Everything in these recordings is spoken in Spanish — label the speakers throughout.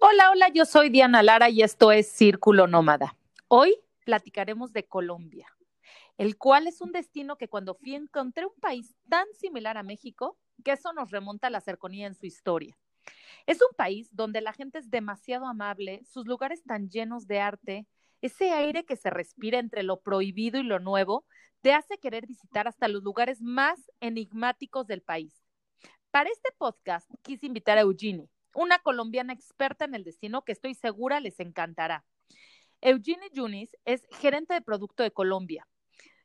Speaker 1: Hola, hola, yo soy Diana Lara y esto es Círculo Nómada. Hoy platicaremos de Colombia, el cual es un destino que cuando fui encontré un país tan similar a México que eso nos remonta a la cercanía en su historia. Es un país donde la gente es demasiado amable, sus lugares tan llenos de arte, ese aire que se respira entre lo prohibido y lo nuevo, te hace querer visitar hasta los lugares más enigmáticos del país. Para este podcast quise invitar a Eugenie, una colombiana experta en el destino que estoy segura les encantará. Eugenie Yunis es gerente de producto de Colombia.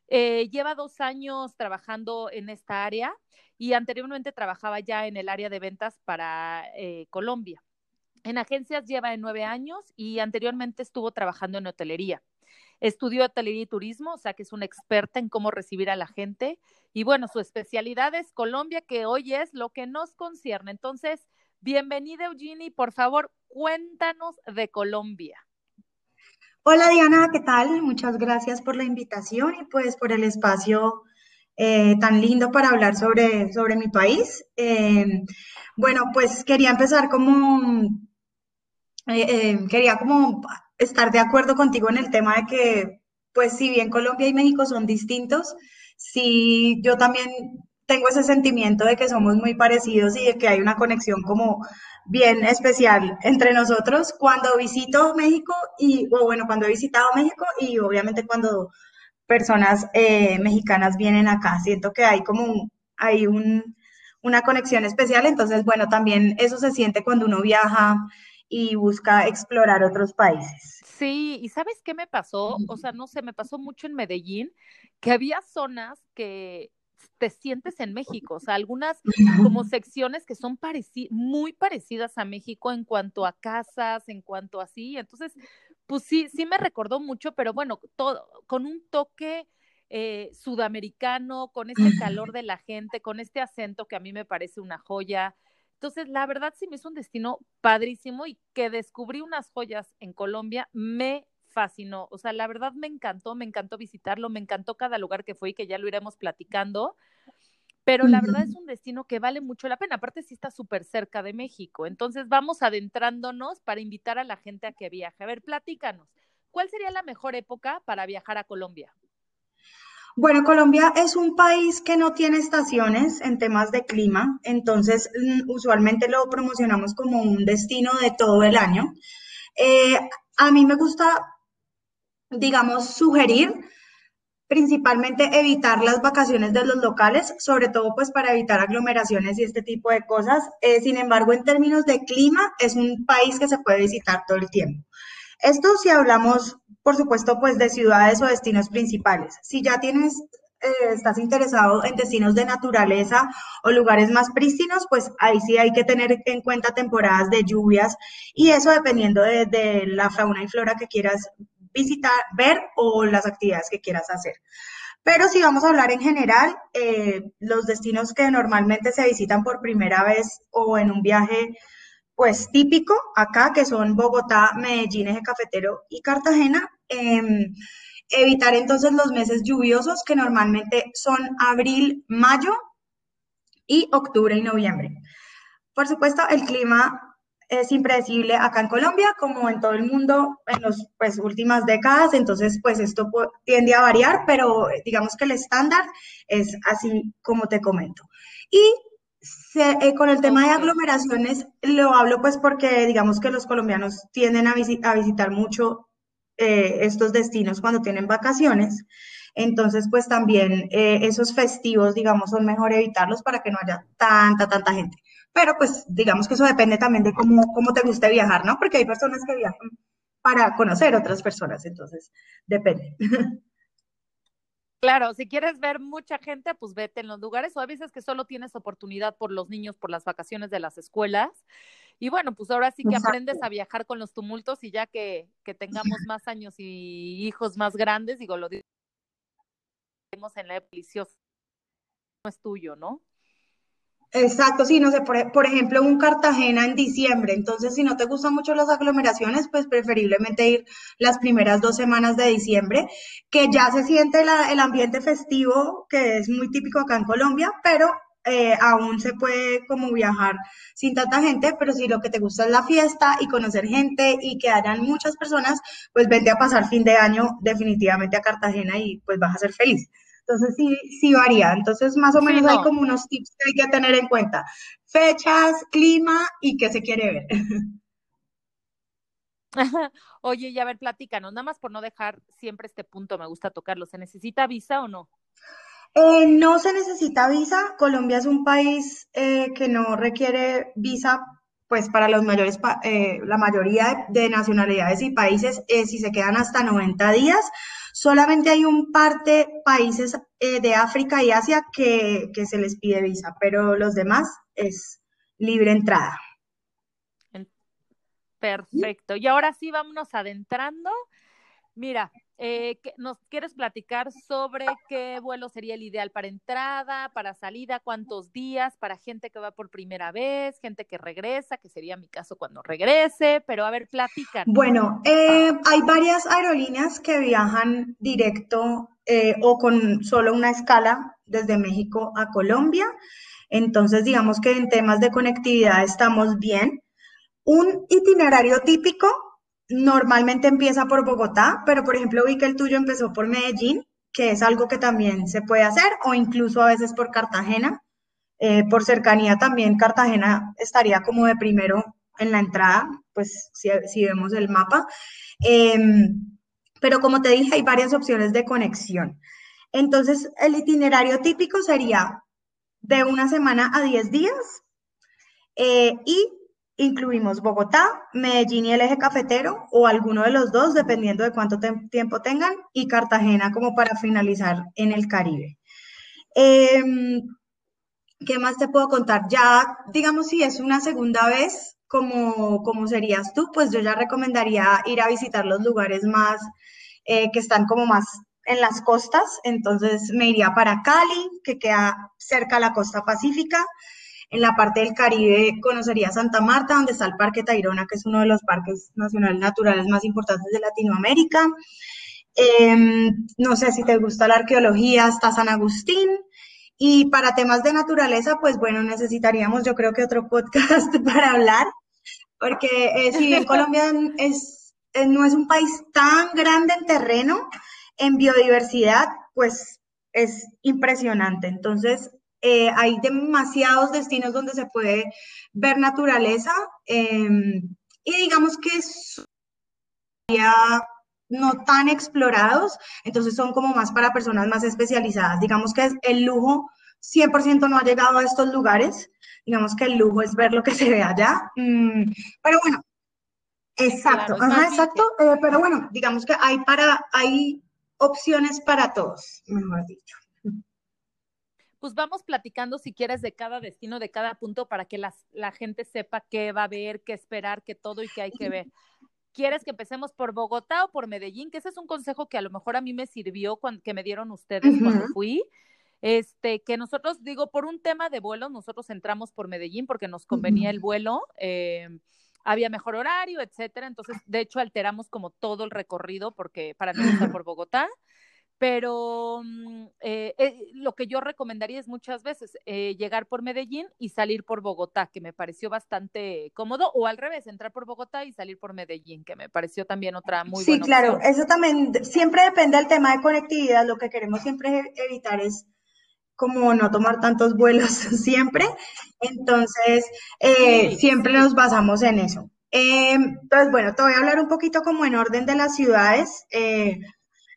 Speaker 1: Eh, lleva dos años trabajando en esta área y anteriormente trabajaba ya en el área de ventas para eh, Colombia. En agencias lleva nueve años y anteriormente estuvo trabajando en hotelería. Estudió hotelería y turismo, o sea que es una experta en cómo recibir a la gente. Y bueno, su especialidad es Colombia, que hoy es lo que nos concierne. Entonces, bienvenida Eugenie, por favor, cuéntanos de Colombia.
Speaker 2: Hola Diana, ¿qué tal? Muchas gracias por la invitación y pues por el espacio eh, tan lindo para hablar sobre, sobre mi país. Eh, bueno, pues quería empezar como, eh, quería como estar de acuerdo contigo en el tema de que, pues si bien Colombia y México son distintos, sí yo también tengo ese sentimiento de que somos muy parecidos y de que hay una conexión como bien especial entre nosotros cuando visito México y, o bueno, cuando he visitado México y obviamente cuando personas eh, mexicanas vienen acá. Siento que hay como hay un, una conexión especial, entonces, bueno, también eso se siente cuando uno viaja y busca explorar otros países.
Speaker 1: Sí, y ¿sabes qué me pasó? O sea, no sé, me pasó mucho en Medellín, que había zonas que te sientes en México, o sea, algunas como secciones que son muy parecidas a México en cuanto a casas, en cuanto a así, entonces, pues sí, sí me recordó mucho, pero bueno, todo con un toque eh, sudamericano, con este calor de la gente, con este acento que a mí me parece una joya. Entonces, la verdad sí me es un destino padrísimo y que descubrí unas joyas en Colombia, me fascinó. O sea, la verdad me encantó, me encantó visitarlo, me encantó cada lugar que fue y que ya lo iremos platicando. Pero la verdad es un destino que vale mucho la pena. Aparte, sí está súper cerca de México. Entonces, vamos adentrándonos para invitar a la gente a que viaje. A ver, platícanos. ¿Cuál sería la mejor época para viajar a Colombia?
Speaker 2: Bueno, Colombia es un país que no tiene estaciones en temas de clima, entonces mm, usualmente lo promocionamos como un destino de todo el año. Eh, a mí me gusta digamos, sugerir principalmente evitar las vacaciones de los locales, sobre todo pues para evitar aglomeraciones y este tipo de cosas. Eh, sin embargo, en términos de clima, es un país que se puede visitar todo el tiempo. Esto si hablamos, por supuesto, pues de ciudades o destinos principales. Si ya tienes, eh, estás interesado en destinos de naturaleza o lugares más prístinos, pues ahí sí hay que tener en cuenta temporadas de lluvias y eso dependiendo de, de la fauna y flora que quieras visitar, ver o las actividades que quieras hacer. Pero si vamos a hablar en general, eh, los destinos que normalmente se visitan por primera vez o en un viaje, pues típico acá, que son Bogotá, Medellín, Eje Cafetero y Cartagena, em, evitar entonces los meses lluviosos que normalmente son abril, mayo y octubre y noviembre. Por supuesto, el clima es impredecible acá en Colombia como en todo el mundo en las pues, últimas décadas, entonces pues esto tiende a variar, pero digamos que el estándar es así como te comento. Y eh, con el tema de aglomeraciones lo hablo pues porque digamos que los colombianos tienden a, visitar mucho eh, estos destinos cuando tienen vacaciones. Entonces, pues también eh, esos festivos, digamos, son mejor evitarlos para que no haya tanta, tanta gente. Pero pues digamos que eso depende también de cómo, cómo te guste viajar, ¿no? Porque hay personas que viajan para conocer otras personas, entonces depende.
Speaker 1: Claro, si quieres ver mucha gente, pues vete en los lugares, o a veces que solo tienes oportunidad por los niños, por las vacaciones de las escuelas. Y bueno, pues ahora sí que aprendes a viajar con los tumultos y ya que, que tengamos más años y hijos más grandes, digo, lo en la deliciosa, no es tuyo, ¿no?
Speaker 2: Exacto, sí, no sé, por, ejemplo, un Cartagena en diciembre, entonces si no te gustan mucho las aglomeraciones, pues preferiblemente ir las primeras dos semanas de diciembre, que ya se siente el ambiente festivo, que es muy típico acá en Colombia, pero eh, aún se puede como viajar sin tanta gente, pero si lo que te gusta es la fiesta y conocer gente y que hayan muchas personas, pues vente a pasar fin de año definitivamente a Cartagena y pues vas a ser feliz. Entonces sí, sí varía. Entonces más o menos hay como unos tips que hay que tener en cuenta. Fechas, clima y qué se quiere ver.
Speaker 1: Oye, y a ver, platícanos, nada más por no dejar siempre este punto, me gusta tocarlo. ¿Se necesita visa o no?
Speaker 2: Eh, no se necesita visa. Colombia es un país eh, que no requiere visa, pues para los mayores, eh, la mayoría de, nacionalidades y países, si se quedan hasta 90 días. Solamente hay un par de países de África y Asia que, que se les pide visa, pero los demás es libre entrada.
Speaker 1: Perfecto. Y ahora sí, vámonos adentrando. Mira, eh, ¿Nos quieres platicar sobre qué vuelo sería el ideal para entrada, para salida, cuántos días, para gente que va por primera vez, gente que regresa, que sería mi caso cuando regrese? Pero a ver, platican.
Speaker 2: Bueno, eh, hay varias aerolíneas que viajan directo eh, o con solo una escala desde México a Colombia. Entonces, digamos que en temas de conectividad estamos bien. Un itinerario típico normalmente empieza por Bogotá, pero por ejemplo vi que el tuyo empezó por Medellín, que es algo que también se puede hacer, o incluso a veces por Cartagena. Eh, por cercanía también Cartagena estaría como de primero en la entrada, pues si, vemos el mapa. Em, pero como te dije, hay varias opciones de conexión. Entonces, el itinerario típico sería de una semana a 10 días eh, y Incluimos Bogotá, Medellín y el eje cafetero, o alguno de los dos, dependiendo de cuánto tiempo tengan, y Cartagena como para finalizar en el Caribe. Em, ¿Qué más te puedo contar? Ya, digamos, si es una segunda vez, como, como serías tú, pues yo ya recomendaría ir a visitar los lugares más, eh, que están como más en las costas. Entonces me iría para Cali, que queda cerca a la costa pacífica. En la parte del Caribe conocería Santa Marta, donde está el Parque Tayrona, que es uno de los parques nacionales naturales más importantes de Latinoamérica. Em, no sé si te gusta la arqueología, está San Agustín. Y para temas de naturaleza, pues bueno, necesitaríamos yo creo que otro podcast para hablar, porque eh, si bien Colombia es, eh, no es un país tan grande en terreno, en biodiversidad, pues es impresionante. Entonces, eh, hay demasiados destinos donde se puede ver naturaleza em, y digamos que son no tan explorados, entonces son como más para personas más especializadas. Digamos que el lujo 100% no ha llegado a estos lugares, digamos que el lujo es ver lo que se ve allá, mm, pero bueno, exacto, exacto, eh, pero bueno, digamos que hay para, hay opciones para todos, mejor dicho
Speaker 1: pues vamos platicando si quieres de cada destino, de cada punto, para que la gente sepa qué va a ver, qué esperar, qué todo y qué hay que ver. ¿Quieres que empecemos por Bogotá o por Medellín? Que ese es un consejo que a lo mejor a mí me sirvió cuando, que me dieron ustedes cuando fui. Este, que nosotros, digo, por un tema de vuelo, nosotros entramos por Medellín porque nos convenía el vuelo. Eh, había mejor horario, etcétera. Entonces, de hecho, alteramos como todo el recorrido porque para no estar por Bogotá pero mm, eh, eh, lo que yo recomendaría es muchas veces eh, llegar por Medellín y salir por Bogotá, que me pareció bastante cómodo, o al revés, entrar por Bogotá y salir por Medellín, que me pareció también otra muy buena
Speaker 2: Sí, claro, eso también siempre depende del tema de conectividad, lo que queremos siempre evitar es como no tomar tantos vuelos siempre, entonces siempre nos basamos en eso. entonces, bueno, te voy a hablar un poquito como en orden de las ciudades.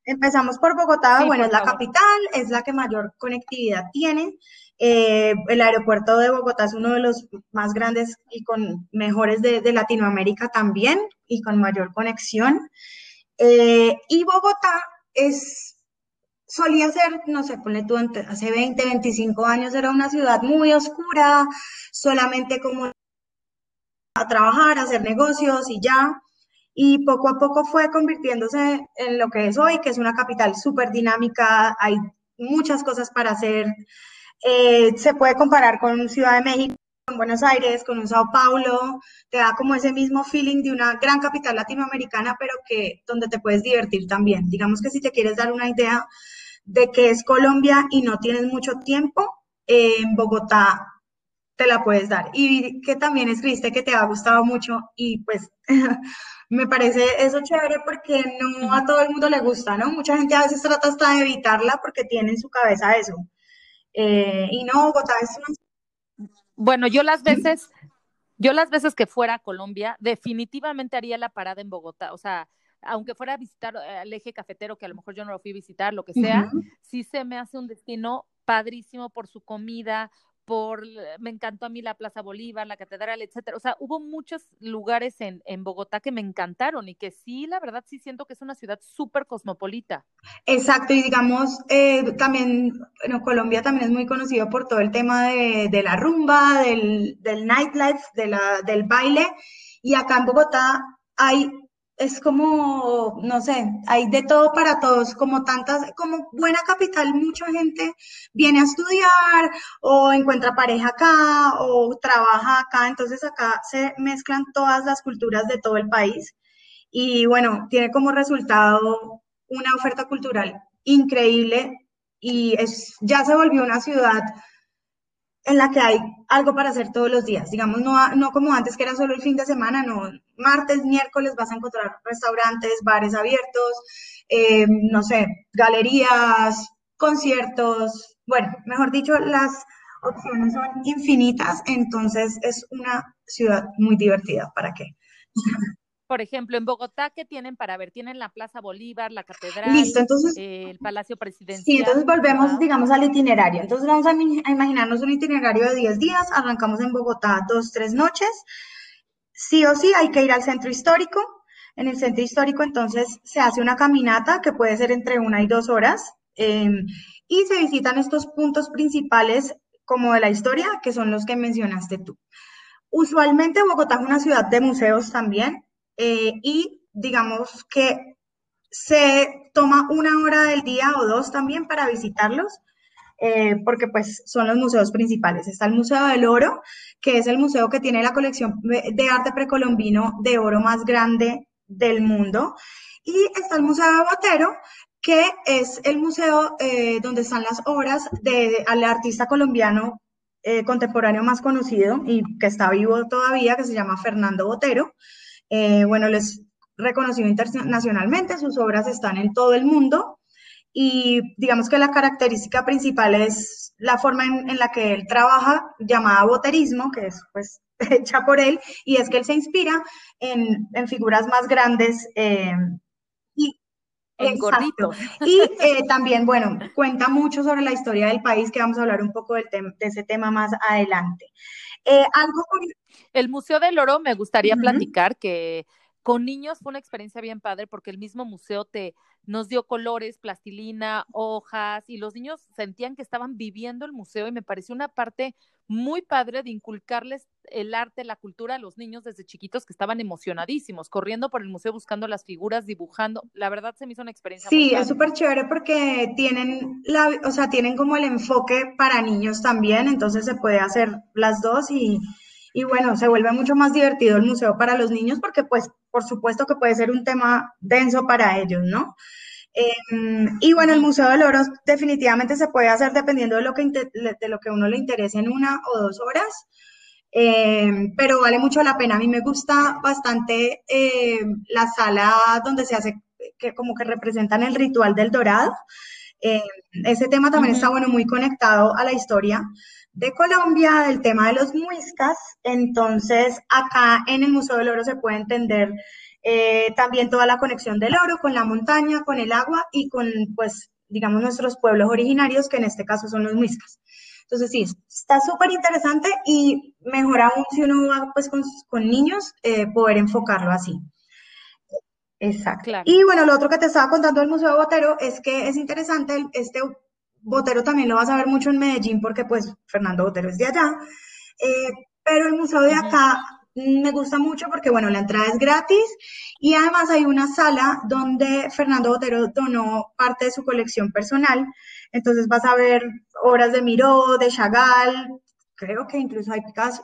Speaker 2: Empezamos por Bogotá, bueno, es la capital, es la que mayor conectividad tiene. Eh, el aeropuerto de Bogotá es uno de los más grandes y con mejores de, Latinoamérica también y con mayor conexión. Eh, y Bogotá es, solía ser, no sé, ponle tú, hace 20, 25 años era una ciudad muy oscura, solamente como a trabajar, a hacer negocios y ya y poco a poco fue convirtiéndose en lo que es hoy, que es una capital súper dinámica, hay muchas cosas para hacer. Eh, se puede comparar con Ciudad de México, con Buenos Aires, con un Sao Paulo, te da como ese mismo feeling de una gran capital latinoamericana, pero que donde te puedes divertir también. Digamos que si te quieres dar una idea de qué es Colombia y no tienes mucho tiempo, en Bogotá te la puedes dar. Y que también escribiste que te ha gustado mucho y pues me parece eso chévere porque no a todo el mundo le gusta, ¿no? Mucha gente a veces trata hasta de evitarla porque tiene en su cabeza eso. Eh, y no, Bogotá es una...
Speaker 1: Bueno, yo las veces, yo las veces que fuera a Colombia, definitivamente haría la parada en Bogotá. O sea, aunque fuera a visitar eh, el eje cafetero, que a lo mejor yo no lo fui a visitar, lo que sea, sí se me hace un destino padrísimo por su comida, por, me encantó a mí la Plaza Bolívar, la Catedral, etcétera. O sea, hubo muchos lugares en, en Bogotá que me encantaron y que sí, la verdad, sí siento que es una ciudad súper cosmopolita.
Speaker 2: Exacto, y digamos, eh, también, bueno, Colombia también es muy conocido por todo el tema de, la rumba, del, del nightlife, del baile, y acá en Bogotá hay es como, no sé, hay de todo para todos, como tantas, como buena capital, mucha gente viene a estudiar o encuentra pareja acá o trabaja acá, entonces acá se mezclan todas las culturas de todo el país y bueno, tiene como resultado una oferta cultural increíble y es, ya se volvió una ciudad en la que hay algo para hacer todos los días. Digamos, no, no como antes que era solo el fin de semana, no. Martes, miércoles vas a encontrar restaurantes, bares abiertos, eh, no sé, galerías, conciertos. Bueno, mejor dicho, las opciones son infinitas, entonces es una ciudad muy divertida. ¿Para qué?
Speaker 1: Por ejemplo, en Bogotá, ¿qué tienen para ver? Tienen la Plaza Bolívar, la Catedral, Listo, entonces, el Palacio Presidencial.
Speaker 2: Sí, entonces volvemos, digamos, al itinerario. Entonces vamos a, imaginarnos un itinerario de 10 días, arrancamos en Bogotá dos, tres noches. Sí o sí hay que ir al centro histórico. En el centro histórico entonces se hace una caminata que puede ser entre una y dos horas em, y se visitan estos puntos principales como de la historia, que son los que mencionaste tú. Usualmente Bogotá es una ciudad de museos también, eh, y digamos que se toma una hora del día o dos también para visitarlos, eh, porque pues son los museos principales. Está el Museo del Oro, que es el museo que tiene la colección de arte precolombino de oro más grande del mundo, y está el Museo de Botero, que es el museo eh, donde están las obras del artista colombiano contemporáneo más conocido y que está vivo todavía, que se llama Fernando Botero. Eh, bueno, les reconocido internacionalmente, sus obras están en todo el mundo y digamos que la característica principal es la forma en, la que él trabaja, llamada boterismo, que es pues hecha por él, y es que él se inspira en, figuras más grandes. Eh, y,
Speaker 1: en gordito.
Speaker 2: Y eh, también, bueno, cuenta mucho sobre la historia del país, que vamos a hablar un poco del de ese tema más adelante. Algo
Speaker 1: el Museo del Oro me gustaría platicar que con niños fue una experiencia bien padre porque el mismo museo te nos dio colores, plastilina, hojas y los niños sentían que estaban viviendo el museo y me pareció una parte muy padre de inculcarles el arte, la cultura a los niños desde chiquitos que estaban emocionadísimos, corriendo por el museo buscando las figuras, dibujando. La verdad se me hizo una experiencia.
Speaker 2: Sí, es súper chévere porque tienen la, o sea, tienen como el enfoque para niños también, entonces se puede hacer las dos y y bueno, se vuelve mucho más divertido el museo para los niños porque pues por supuesto que puede ser un tema denso para ellos, ¿no? Em, y bueno, el Museo del Oro definitivamente se puede hacer dependiendo de lo que, de lo que uno le interese en una o dos horas, em, pero vale mucho la pena. A mí me gusta bastante em, la sala donde se hace, que como que representan el ritual del dorado. ese tema también está, bueno, muy conectado a la historia de Colombia, del tema de los muiscas. Entonces, acá en el Museo del Oro se puede entender eh, también toda la conexión del oro con la montaña, con el agua y con, pues, digamos, nuestros pueblos originarios, que en este caso son los muiscas. Entonces, sí, está súper interesante y mejor aún si uno va pues, con, niños, eh, poder enfocarlo así. Exacto. Y bueno, lo otro que te estaba contando del Museo Botero es que es interesante este Botero también lo vas a ver mucho en Medellín porque pues Fernando Botero es de allá, eh, pero el museo de acá me gusta mucho porque bueno, la entrada es gratis y además hay una sala donde Fernando Botero donó parte de su colección personal, entonces vas a ver obras de Miró, de Chagall, creo que incluso hay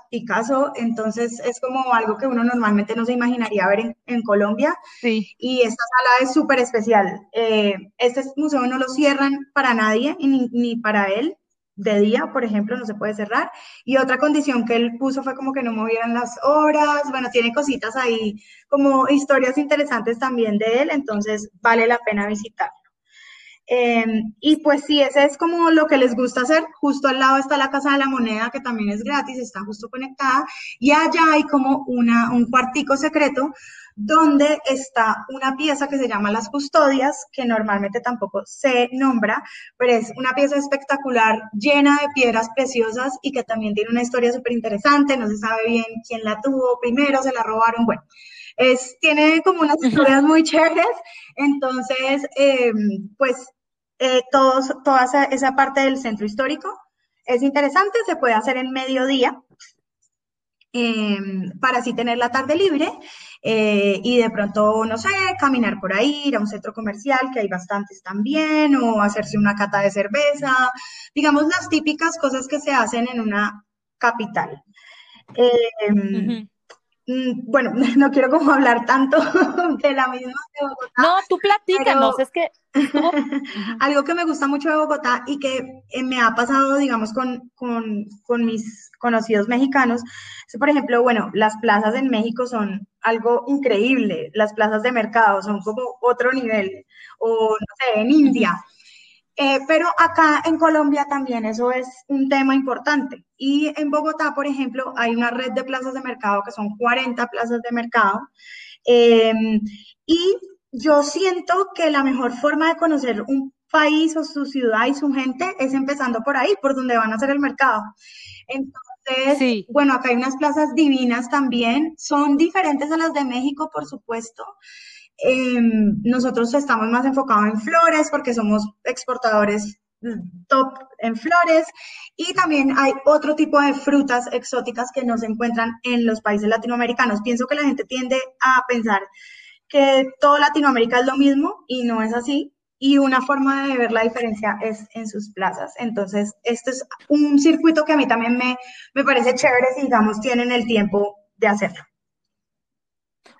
Speaker 2: Picasso, entonces es como algo que uno normalmente no se imaginaría ver en, Colombia.
Speaker 1: Sí.
Speaker 2: Y esta sala es súper especial. Eh, este museo no lo cierran para nadie, ni, ni, para él. De día, por ejemplo, no se puede cerrar. Y otra condición que él puso fue como que no movieran las horas. Bueno, tiene cositas ahí, como historias interesantes también de él, entonces vale la pena visitarlo. Em, y pues sí, ese es como lo que les gusta hacer. Justo al lado está la Casa de la Moneda, que también es gratis, está justo conectada. Y allá hay como una, un cuartico secreto donde está una pieza que se llama Las Custodias, que normalmente tampoco se nombra, pero es una pieza espectacular llena de piedras preciosas y que también tiene una historia súper interesante, no se sabe bien quién la tuvo primero, se la robaron, bueno. Es, tiene como unas historias muy chéveres, entonces, em, pues, eh, todos, toda esa, esa parte del centro histórico es interesante, se puede hacer en mediodía, Em, para así tener la tarde libre eh, y de pronto, no sé, caminar por ahí, ir a un centro comercial, que hay bastantes también, o hacerse una cata de cerveza, digamos las típicas cosas que se hacen en una capital. Em, bueno, no quiero como hablar tanto de la misma de Bogotá.
Speaker 1: No, tú platícanos, es que
Speaker 2: algo que me gusta mucho de Bogotá y que eh, me ha pasado, digamos, con, con, con, mis conocidos mexicanos, es, por ejemplo, bueno, las plazas en México son algo increíble, las plazas de mercado son como otro nivel, o no sé, en India. Eh, pero acá en Colombia también eso es un tema importante. Y en Bogotá, por ejemplo, hay una red de plazas de mercado que son 40 plazas de mercado. Em, y yo siento que la mejor forma de conocer un país o su ciudad y su gente es empezando por ahí, por donde van a hacer el mercado. Entonces, bueno, acá hay unas plazas divinas también. Son diferentes a las de México, por supuesto. Em, nosotros estamos más enfocados en flores porque somos exportadores top en flores y también hay otro tipo de frutas exóticas que no se encuentran en los países latinoamericanos. Pienso que la gente tiende a pensar que todo Latinoamérica es lo mismo y no es así. Y una forma de ver la diferencia es en sus plazas. Entonces, esto es un circuito que a mí también me, me parece chévere si, digamos, tienen el tiempo de hacerlo.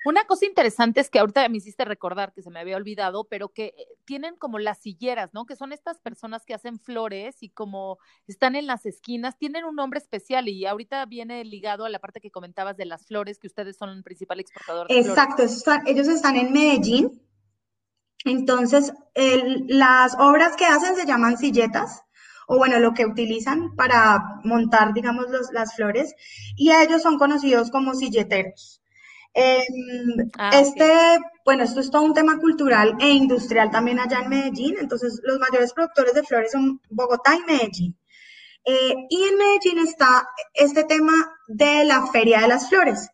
Speaker 1: Una cosa interesante es que ahorita me hiciste recordar que se me había olvidado, pero que eh, tienen como las silleras, ¿no? Que son estas personas que hacen flores y como están en las esquinas, tienen un nombre especial y ahorita viene ligado a la parte que comentabas de las flores, que ustedes son el principal exportador de
Speaker 2: Exacto, ellos están en Medellín. Entonces, las obras que hacen se llaman silletas o bueno, lo que utilizan para montar, digamos, las flores, y ellos son conocidos como silleteros. Em, ah, este, bueno, esto es todo un tema cultural e industrial también allá en Medellín, entonces los mayores productores de flores son Bogotá y Medellín. Eh, y en Medellín está este tema de la Feria de las Flores.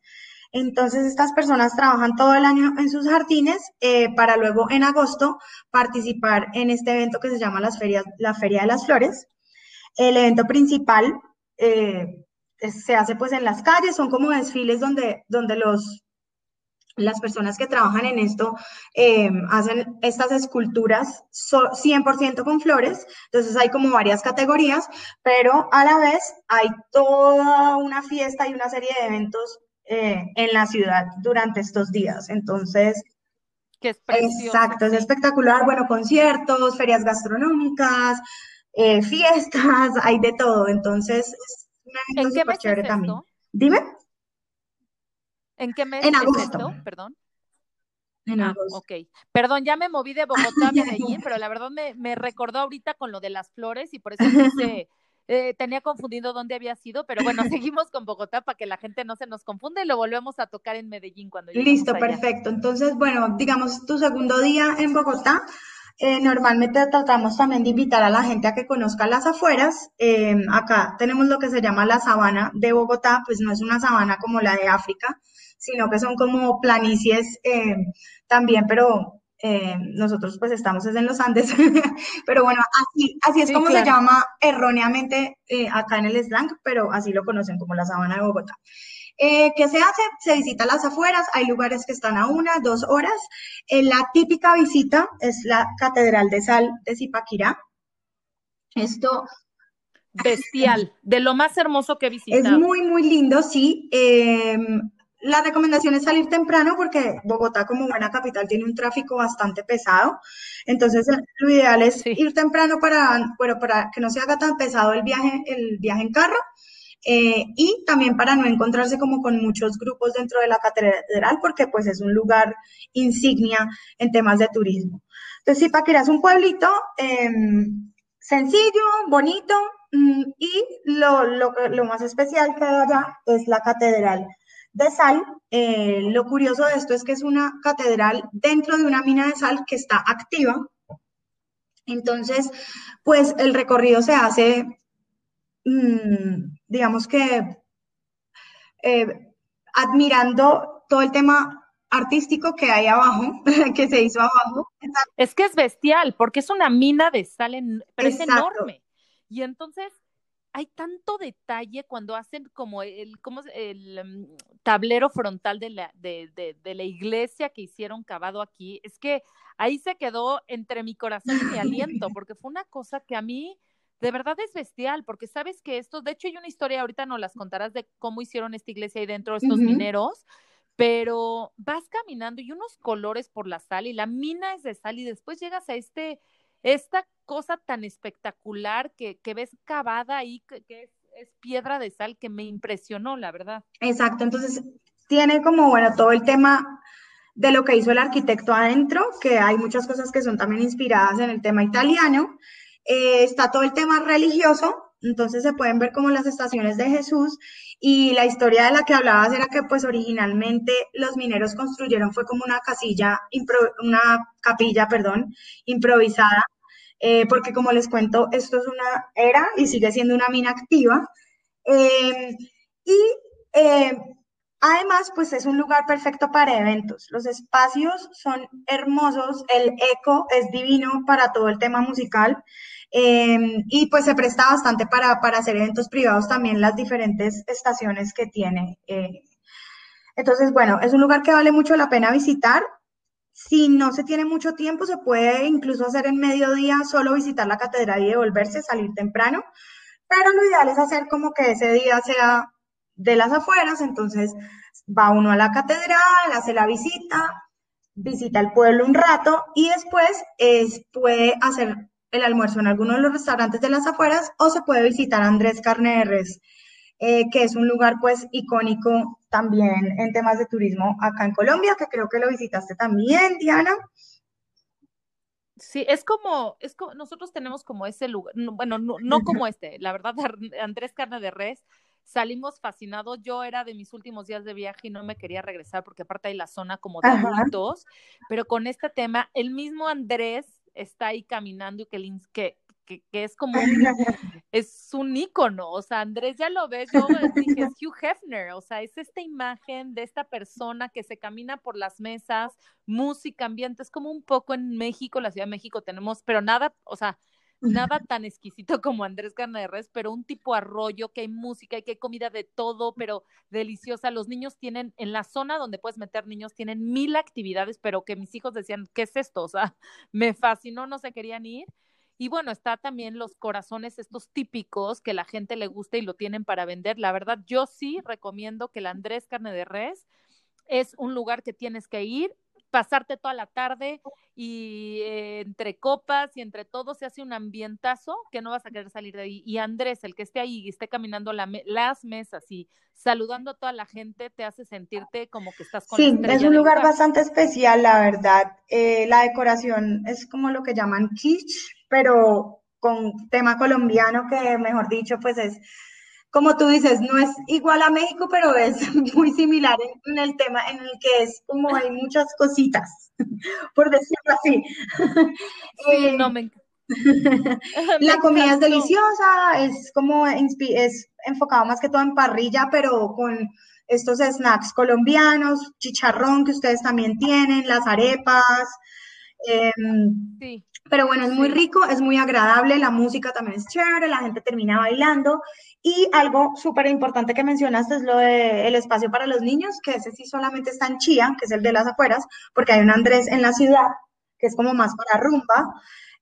Speaker 2: Entonces estas personas trabajan todo el año en sus jardines eh, para luego en agosto participar en este evento que se llama las ferias, la Feria de las Flores. El evento principal eh, se hace pues en las calles, son como desfiles donde, donde los las personas que trabajan en esto em, hacen estas esculturas 100% con flores, entonces hay como varias categorías, pero a la vez hay toda una fiesta y una serie de eventos eh, en la ciudad durante estos días. Entonces,
Speaker 1: que es precioso,
Speaker 2: exacto, es espectacular, bueno, conciertos, ferias gastronómicas, eh, fiestas, hay de todo, entonces es
Speaker 1: un evento súper chévere también.
Speaker 2: Dime.
Speaker 1: ¿En qué mes?
Speaker 2: En agosto.
Speaker 1: Perdón.
Speaker 2: En ah, agosto.
Speaker 1: Ok. Perdón, ya me moví de Bogotá a Medellín, pero la verdad me, me, recordó ahorita con lo de las flores y por eso eh, tenía confundido dónde había sido, pero bueno, seguimos con Bogotá para que la gente no se nos confunda y lo volvemos a tocar en Medellín cuando
Speaker 2: Listo, perfecto. Entonces, bueno, digamos tu segundo día en Bogotá. Eh, normalmente tratamos también de invitar a la gente a que conozca las afueras. Eh, acá tenemos lo que se llama la sabana de Bogotá, pues no es una sabana como la de África, sino que son como planicies eh, también, pero eh, nosotros pues estamos en los Andes, pero bueno, así, así es como se llama erróneamente eh, acá en el slang, pero así lo conocen como la sabana de Bogotá. ¿Qué se hace? Se visita las afueras, hay lugares que están a una, dos horas. la típica visita es la Catedral de Sal de Zipaquirá. Esto
Speaker 1: bestial, de lo más hermoso que he visitado.
Speaker 2: Es muy, muy lindo, sí. Eh, la recomendación es salir temprano porque Bogotá como buena capital tiene un tráfico bastante pesado. Entonces, lo ideal es ir temprano para, bueno, para que no se haga tan pesado el viaje, el viaje en carro. Eh, y también para no encontrarse como con muchos grupos dentro de la catedral, porque pues es un lugar insignia en temas de turismo. Entonces, sí, Paquira es un pueblito em, sencillo, bonito, mm, y lo, lo, lo, más especial que hay allá es la catedral de sal. Eh, lo curioso de esto es que es una catedral dentro de una mina de sal que está activa. Entonces, pues el recorrido se hace, mm, digamos que, eh, admirando todo el tema artístico que hay abajo, que se hizo abajo.
Speaker 1: Es que es bestial, porque es una mina de sal, pero es enorme. Y entonces hay tanto detalle cuando hacen como el, como el mm, tablero frontal de la, de, de, la iglesia que hicieron cavado aquí. Es que ahí se quedó entre mi corazón y mi aliento, porque fue una cosa que a mí de verdad es bestial, porque sabes que esto, de hecho hay una historia, ahorita no las contarás de cómo hicieron esta iglesia ahí dentro de estos mineros, pero vas caminando y unos colores por la sal y la mina es de sal y después llegas a este, esta cosa tan espectacular que, que ves cavada ahí, que, es, piedra de sal, que me impresionó, la verdad.
Speaker 2: Exacto, entonces tiene como, bueno, todo el tema de lo que hizo el arquitecto adentro, que hay muchas cosas que son también inspiradas en el tema italiano. Eh, está todo el tema religioso, entonces se pueden ver como las estaciones de Jesús y la historia de la que hablabas era que pues originalmente los mineros construyeron fue como una casilla, una capilla, perdón, improvisada eh, porque como les cuento, esto es una era y sigue siendo una mina activa. Eh, y eh, además, pues es un lugar perfecto para eventos. Los espacios son hermosos, el eco es divino para todo el tema musical. y pues se presta bastante para, para, hacer eventos privados también las diferentes estaciones que tiene. entonces, bueno, es un lugar que vale mucho la pena visitar. Si no se tiene mucho tiempo, se puede incluso hacer en mediodía, solo visitar la catedral y devolverse, salir temprano, pero lo ideal es hacer como que ese día sea de las afueras, entonces va uno a la catedral, hace la visita, visita el pueblo un rato y después puede hacer el almuerzo en alguno de los restaurantes de las afueras o se puede visitar Andrés Carneres, eh, que es un lugar pues icónico también en temas de turismo acá en Colombia, que creo que lo visitaste también, Diana.
Speaker 1: Sí, es como, es como, nosotros tenemos como ese lugar, bueno, no, como este, la verdad, Andrés Carne de Res, salimos fascinados, yo era de mis últimos días de viaje y no me quería regresar porque aparte hay la zona como de adultos, pero con este tema, el mismo Andrés está ahí caminando y que, que que, es como, es un ícono, o sea, Andrés ya lo ves, yo dije, es Hugh Hefner, o sea, es esta imagen de esta persona que se camina por las mesas, música, ambiente, es como un poco en México, la Ciudad de México tenemos, pero nada, o sea, nada tan exquisito como Andrés Carne pero un tipo arroyo, que hay música y que hay comida de todo, pero deliciosa. Los niños tienen, en la zona donde puedes meter niños, tienen mil actividades, pero que mis hijos decían, ¿qué es esto? O sea, me fascinó, no se querían ir. Y bueno, está también los corazones estos típicos que la gente le gusta y lo tienen para vender. La verdad, yo sí recomiendo que el Andrés Carne de Res es un lugar que tienes que ir, pasarte toda la tarde y eh, entre copas y entre todo se hace un ambientazo que no vas a querer salir de ahí. Y Andrés, el que esté ahí y esté caminando las mesas y saludando a toda la gente, te hace sentirte como que estás con
Speaker 2: Sí, es un lugar, bastante especial, la verdad. Eh, la decoración es como lo que llaman kitsch, pero con tema colombiano que, mejor dicho, pues es, como tú dices, no es igual a México, pero es muy similar en, el tema en el que es como hay muchas cositas, por decirlo así.
Speaker 1: Sí, no me
Speaker 2: La comida es deliciosa, es como es enfocado más que todo en parrilla, pero con estos snacks colombianos, chicharrón que ustedes también tienen, las arepas. Em, sí. Pero bueno, es muy rico, es muy agradable, la música también es chévere, la gente termina bailando. Y algo súper importante que mencionaste es lo del espacio para los niños, que ese sí solamente está en Chía, que es el de las afueras, porque hay un Andrés en la ciudad, que es como más para rumba.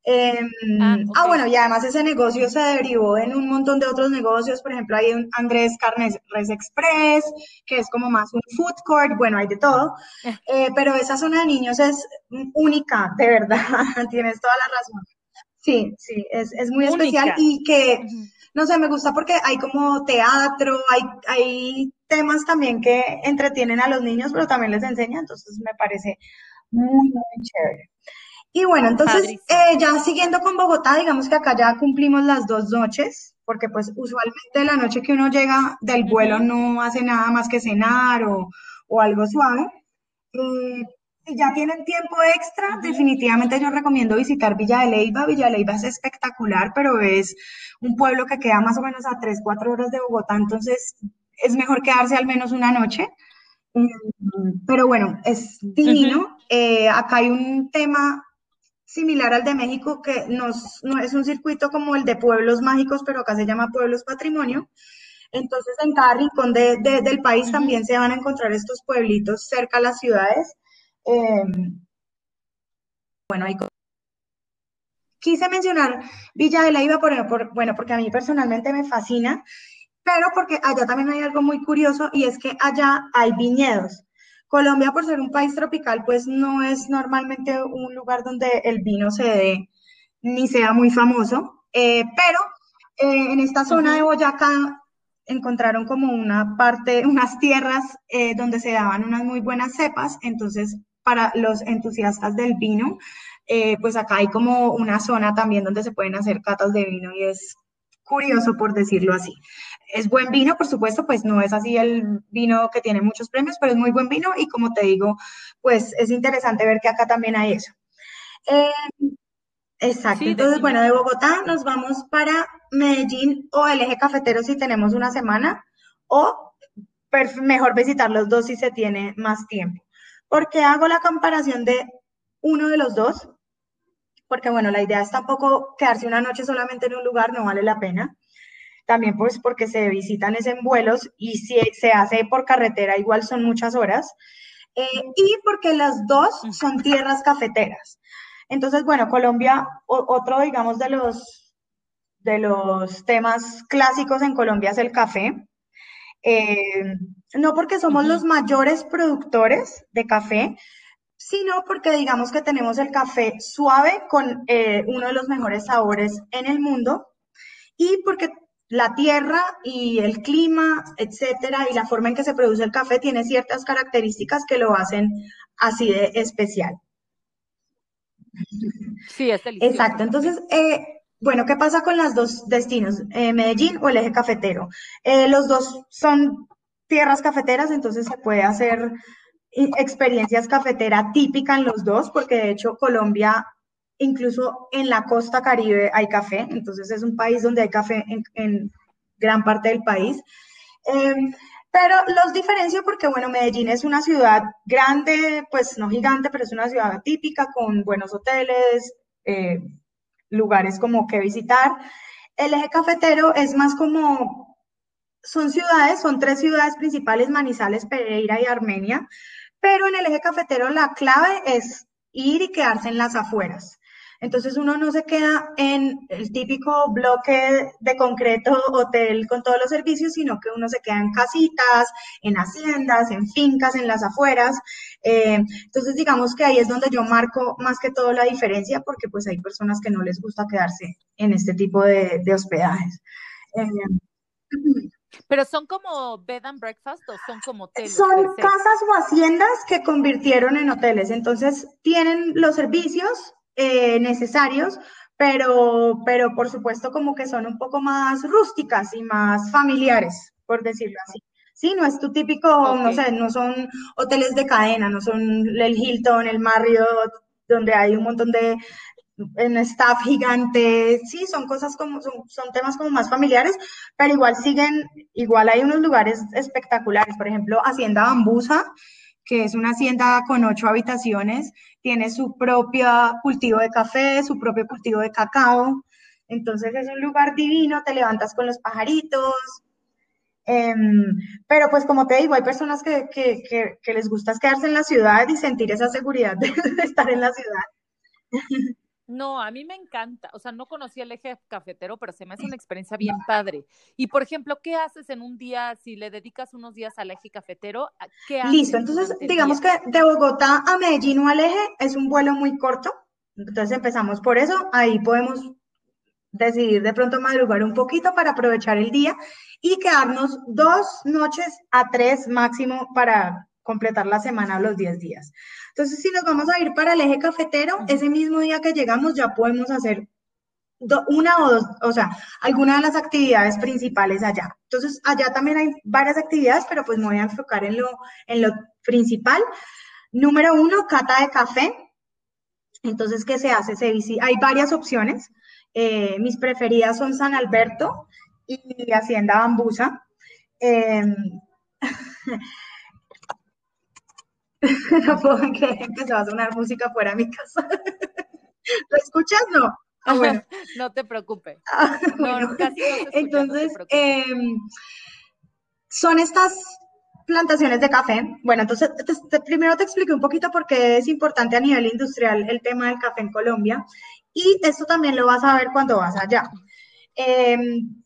Speaker 2: Em, ah, ah, bueno, y además ese negocio se derivó en un montón de otros negocios. Por ejemplo, hay un Andrés Carnes Res Express, que es como más un food court. Bueno, hay de todo. Eh, pero esa zona de niños es única, de verdad. Tienes toda la razón. Sí, sí, es, es muy especial y que, no sé, me gusta porque hay como teatro, hay, hay temas también que entretienen a los niños, pero también les enseñan. Entonces me parece muy, muy chévere. Y bueno, entonces eh, ya siguiendo con Bogotá, digamos que acá ya cumplimos las dos noches, porque pues usualmente la noche que uno llega del vuelo no hace nada más que cenar o, algo suave. Eh, si ya tienen tiempo extra, definitivamente yo recomiendo visitar Villa de Leyva. Villa de Leyva es espectacular, pero es un pueblo que queda más o menos a 3, 4 horas de Bogotá, entonces es mejor quedarse al menos una noche. Mm, pero bueno, es divino. Eh, acá hay un tema similar al de México, que nos, no es un circuito como el de pueblos mágicos, pero acá se llama pueblos patrimonio. Entonces, en cada rincón de, del país también se van a encontrar estos pueblitos cerca a las ciudades. Em, bueno, ahí quise mencionar Villa de Leyva, por, por, bueno, porque a mí personalmente me fascina, pero porque allá también hay algo muy curioso y es que allá hay viñedos. Colombia, por ser un país tropical, pues no es normalmente un lugar donde el vino se dé ni sea muy famoso, eh, pero eh, en esta zona de Boyacá encontraron como una parte, unas tierras eh, donde se daban unas muy buenas cepas, entonces para los entusiastas del vino, pues acá hay como una zona también donde se pueden hacer catas de vino y es curioso por decirlo así es buen vino, por supuesto, pues no es así el vino que tiene muchos premios, pero es muy buen vino y como te digo, pues es interesante ver que acá también hay eso. Eh, exacto, entonces bueno, de Bogotá nos vamos para Medellín o el eje cafetero si tenemos una semana o mejor visitar los dos si se tiene más tiempo. ¿Por qué hago la comparación de uno de los dos? Porque bueno, la idea es tampoco quedarse una noche solamente en un lugar, no vale la pena también pues porque se visitan es en vuelos y si se hace por carretera igual son muchas horas, eh, y porque las dos son tierras cafeteras. Entonces, bueno, Colombia, otro, digamos, de los, de los temas clásicos en Colombia es el café. Eh, no porque somos los mayores productores de café, sino porque digamos que tenemos el café suave con eh, uno de los mejores sabores en el mundo y porque la tierra y el clima, etcétera, y la forma en que se produce el café tiene ciertas características que lo hacen así de especial.
Speaker 1: Sí, es delicioso.
Speaker 2: Exacto. Entonces, eh, bueno, ¿qué pasa con los dos destinos, eh, Medellín o el eje cafetero? Eh, los dos son tierras cafeteras, entonces se puede hacer experiencias cafetera típica en los dos, porque de hecho Colombia incluso en la costa caribe hay café, entonces es un país donde hay café en, gran parte del país. Em, pero los diferencio porque, bueno, Medellín es una ciudad grande, pues no gigante, pero es una ciudad típica con buenos hoteles, eh, lugares como que visitar. El eje cafetero es más como, son ciudades, son tres ciudades principales, Manizales, Pereira y Armenia, pero en el eje cafetero la clave es ir y quedarse en las afueras. Entonces uno no se queda en el típico bloque de concreto hotel con todos los servicios, sino que uno se queda en casitas, en haciendas, en fincas, en las afueras. Eh, entonces digamos que ahí es donde yo marco más que todo la diferencia, porque pues hay personas que no les gusta quedarse en este tipo de, hospedajes.
Speaker 1: Eh, pero son como bed and breakfast o son como hoteles.
Speaker 2: Son casas o haciendas que convirtieron en hoteles. Entonces tienen los servicios, eh, necesarios, pero, pero por supuesto como que son un poco más rústicas y más familiares, por decirlo así. Sí, no es tu típico, no sé, no son hoteles de cadena, no son el Hilton, el Marriott, donde hay un montón de en staff gigante, sí, son cosas como, son, son, temas como más familiares, pero igual siguen, igual hay unos lugares espectaculares, por ejemplo, Hacienda Bambusa, que es una hacienda con ocho habitaciones, tiene su propio cultivo de café, su propio cultivo de cacao. Entonces es un lugar divino, te levantas con los pajaritos. Em, pero pues como te digo, hay personas que, que, que, les gusta quedarse en la ciudad y sentir esa seguridad de, estar en la ciudad.
Speaker 1: No, a mí me encanta. O sea, no conocía el eje cafetero, pero se me hace una experiencia bien padre. Y, por ejemplo, ¿qué haces en un día si le dedicas unos días al eje cafetero? ¿Qué haces
Speaker 2: Listo, entonces digamos que de Bogotá a Medellín o al eje es un vuelo muy corto. Entonces empezamos por eso. Ahí podemos decidir de pronto madrugar un poquito para aprovechar el día y quedarnos dos noches a tres máximo para completar la semana los 10 días. Entonces, si nos vamos a ir para el eje cafetero, ese mismo día que llegamos ya podemos hacer una o dos, o sea, alguna de las actividades principales allá. Entonces, allá también hay varias actividades, pero pues me voy a enfocar en lo, en lo principal. Número uno, cata de café. Entonces, ¿qué se hace? Se hay varias opciones. Eh, mis preferidas son San Alberto y Hacienda Bambusa. Em, no puedo creer que empezó a sonar música fuera de mi casa. ¿Lo escuchas? No.
Speaker 1: Ah, no te preocupes.
Speaker 2: Ah, entonces, em, son estas plantaciones de café. Bueno, entonces primero te expliqué un poquito por qué es importante a nivel industrial el tema del café en Colombia y esto también lo vas a ver cuando vas allá. Em,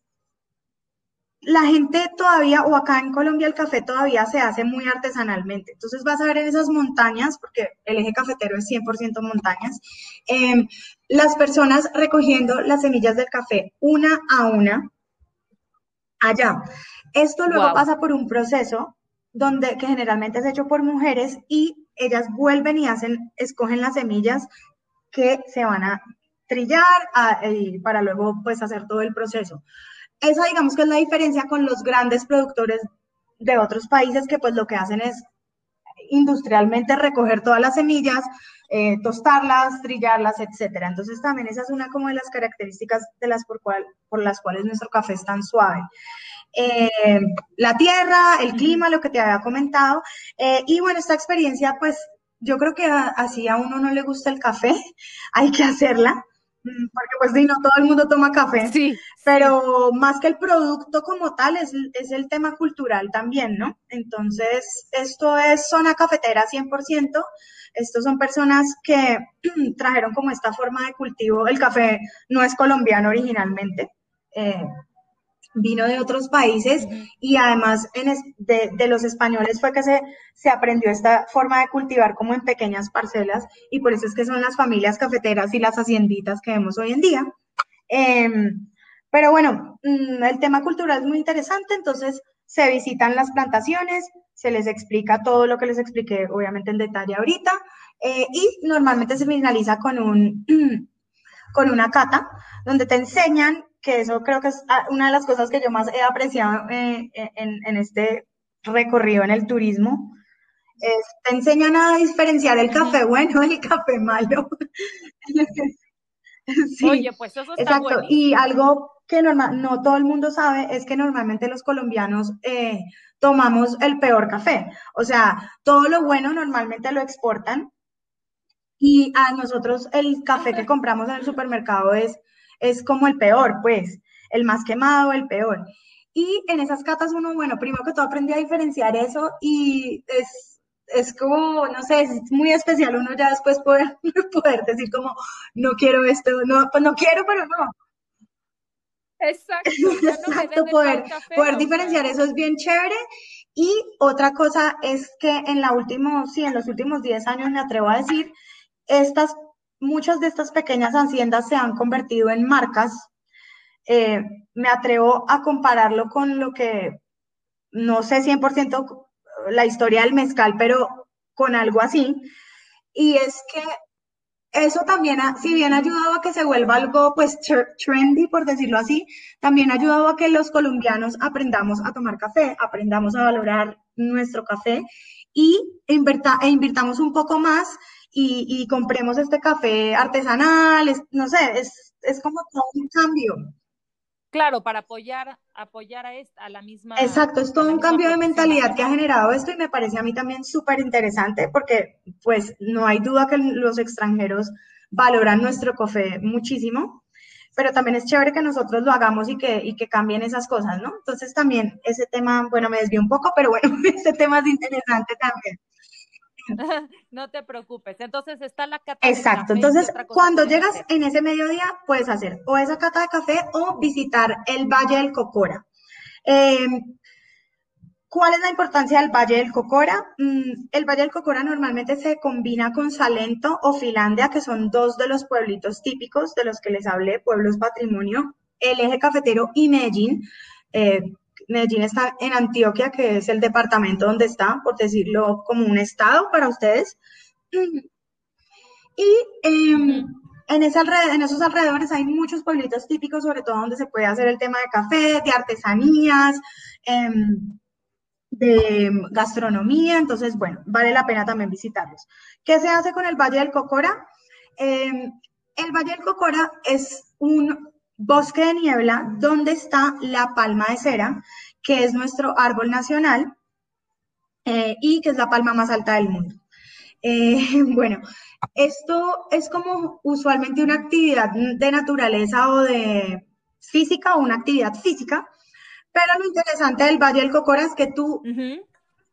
Speaker 2: la gente todavía, o acá en Colombia el café todavía se hace muy artesanalmente. Entonces vas a ver en esas montañas, porque el eje cafetero es 100% montañas, em, las personas recogiendo las semillas del café una a una allá. Esto luego pasa por un proceso donde que generalmente es hecho por mujeres y ellas vuelven y hacen, escogen las semillas que se van a trillar para luego pues hacer todo el proceso. Esa digamos que es la diferencia con los grandes productores de otros países que pues lo que hacen es industrialmente recoger todas las semillas, eh, tostarlas, trillarlas, etcétera. Entonces también esa es una como de las características de las por, cual, por las cuales nuestro café es tan suave. Eh, la tierra, el clima, lo que te había comentado. Eh, y bueno, esta experiencia, pues yo creo que así a uno no le gusta el café, hay que hacerla. Mm, porque pues sí, no todo el mundo toma café,
Speaker 1: sí,
Speaker 2: pero más que el producto como tal, es, es, el tema cultural también, ¿no? Entonces, esto es zona cafetera 100%, estos son personas que trajeron como esta forma de cultivo, el café no es colombiano originalmente, eh, vino de otros países y además de, los españoles fue que se, se aprendió esta forma de cultivar como en pequeñas parcelas y por eso es que son las familias cafeteras y las hacienditas que vemos hoy en día. Em, pero bueno, mm, el tema cultural es muy interesante, entonces se visitan las plantaciones, se les explica todo lo que les expliqué, obviamente en detalle ahorita, eh, y normalmente se finaliza con un... con una cata, donde te enseñan que eso creo que es ah, una de las cosas que yo más he apreciado eh, eh, en, este recorrido en el turismo. te enseñan a diferenciar el café bueno y el café malo.
Speaker 1: sí, Oye, pues eso está
Speaker 2: exacto. Y algo que normal, no todo el mundo sabe es que normalmente los colombianos eh, tomamos el peor café. O sea, todo lo bueno normalmente lo exportan y a nosotros el café que compramos en el supermercado es es como el peor, pues, el más quemado, el peor. Y en esas catas uno, bueno, primero que todo aprendí a diferenciar eso y es, es como, no sé, es muy especial uno ya después poder, poder decir como, no quiero esto, no, pues no quiero, pero no.
Speaker 1: Exacto.
Speaker 2: Exacto, poder, poder diferenciar eso es bien chévere. Y otra cosa es que en la última, sí, en los últimos 10 años me atrevo a decir, estas muchas de estas pequeñas haciendas se han convertido en marcas. Eh, me atrevo a compararlo con lo que, no sé 100% la historia del mezcal, pero con algo así. Y es que eso también, si bien ha ayudado a que se vuelva algo pues trendy, por decirlo así, también ha ayudado a que los colombianos aprendamos a tomar café, aprendamos a valorar nuestro café y e invirtamos un poco más y, compremos este café artesanal, no sé, es, es como todo un cambio.
Speaker 1: Claro, para apoyar, apoyar a, esta, a la misma.
Speaker 2: Exacto, es todo un cambio de mentalidad que ha generado esto y me parece a mí también súper interesante porque pues no hay duda que los extranjeros valoran nuestro café muchísimo, pero también es chévere que nosotros lo hagamos y que, y que cambien esas cosas, ¿no? Entonces también ese tema, bueno, me desvió un poco, pero bueno, ese tema es interesante también.
Speaker 1: no te preocupes. Entonces está la cata
Speaker 2: Exacto. Entonces, cuando llegas en ese mediodía, puedes hacer o esa cata de café o visitar el Valle del Cocora. Em, ¿Cuál es la importancia del Valle del Cocora? Mm, el Valle del Cocora normalmente se combina con Salento o Filandia, que son dos de los pueblitos típicos de los que les hablé, pueblos patrimonio, el eje cafetero y Medellín. Eh, Medellín está en Antioquia, que es el departamento donde está, por decirlo como un estado para ustedes. Y em, en, ese en, esos alrededores hay muchos pueblitos típicos, sobre todo donde se puede hacer el tema de café, de artesanías, em, de gastronomía. Entonces, bueno, vale la pena también visitarlos. ¿Qué se hace con el Valle del Cocora? Em, el Valle del Cocora es un bosque de niebla donde está la palma de cera, que es nuestro árbol nacional eh, y que es la palma más alta del mundo. Eh, bueno, esto es como usualmente una actividad de naturaleza o de física o una actividad física, pero lo interesante del Valle del Cocora es que tú,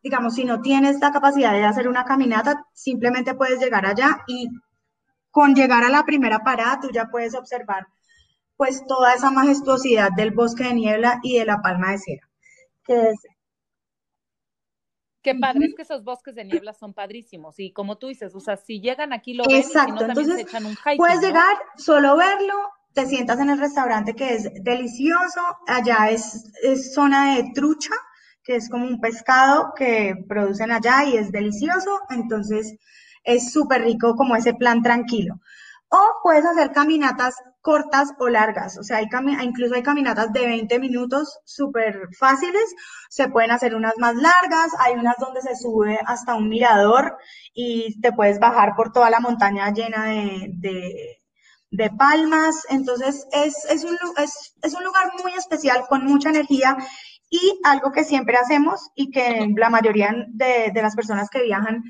Speaker 2: digamos, si no tienes la capacidad de hacer una caminata, simplemente puedes llegar allá y con llegar a la primera parada tú ya puedes observar pues toda esa majestuosidad del bosque de niebla y de la palma de cera. Que es...
Speaker 1: Qué padre, es que esos bosques de niebla son padrísimos y como tú dices, o sea, si llegan aquí lo ven
Speaker 2: Exacto, entonces se echan un puedes llegar, solo verlo, te sientas en el restaurante que es delicioso, allá es, es zona de trucha, que es como un pescado que producen allá y es delicioso, entonces es súper rico como ese plan tranquilo. O puedes hacer caminatas cortas o largas, o sea, hay incluso hay caminatas de 20 minutos súper fáciles, se pueden hacer unas más largas, hay unas donde se sube hasta un mirador y te puedes bajar por toda la montaña llena de, de, palmas, entonces es, es, un, es, es un lugar muy especial con mucha energía y algo que siempre hacemos y que la mayoría de, de las personas que viajan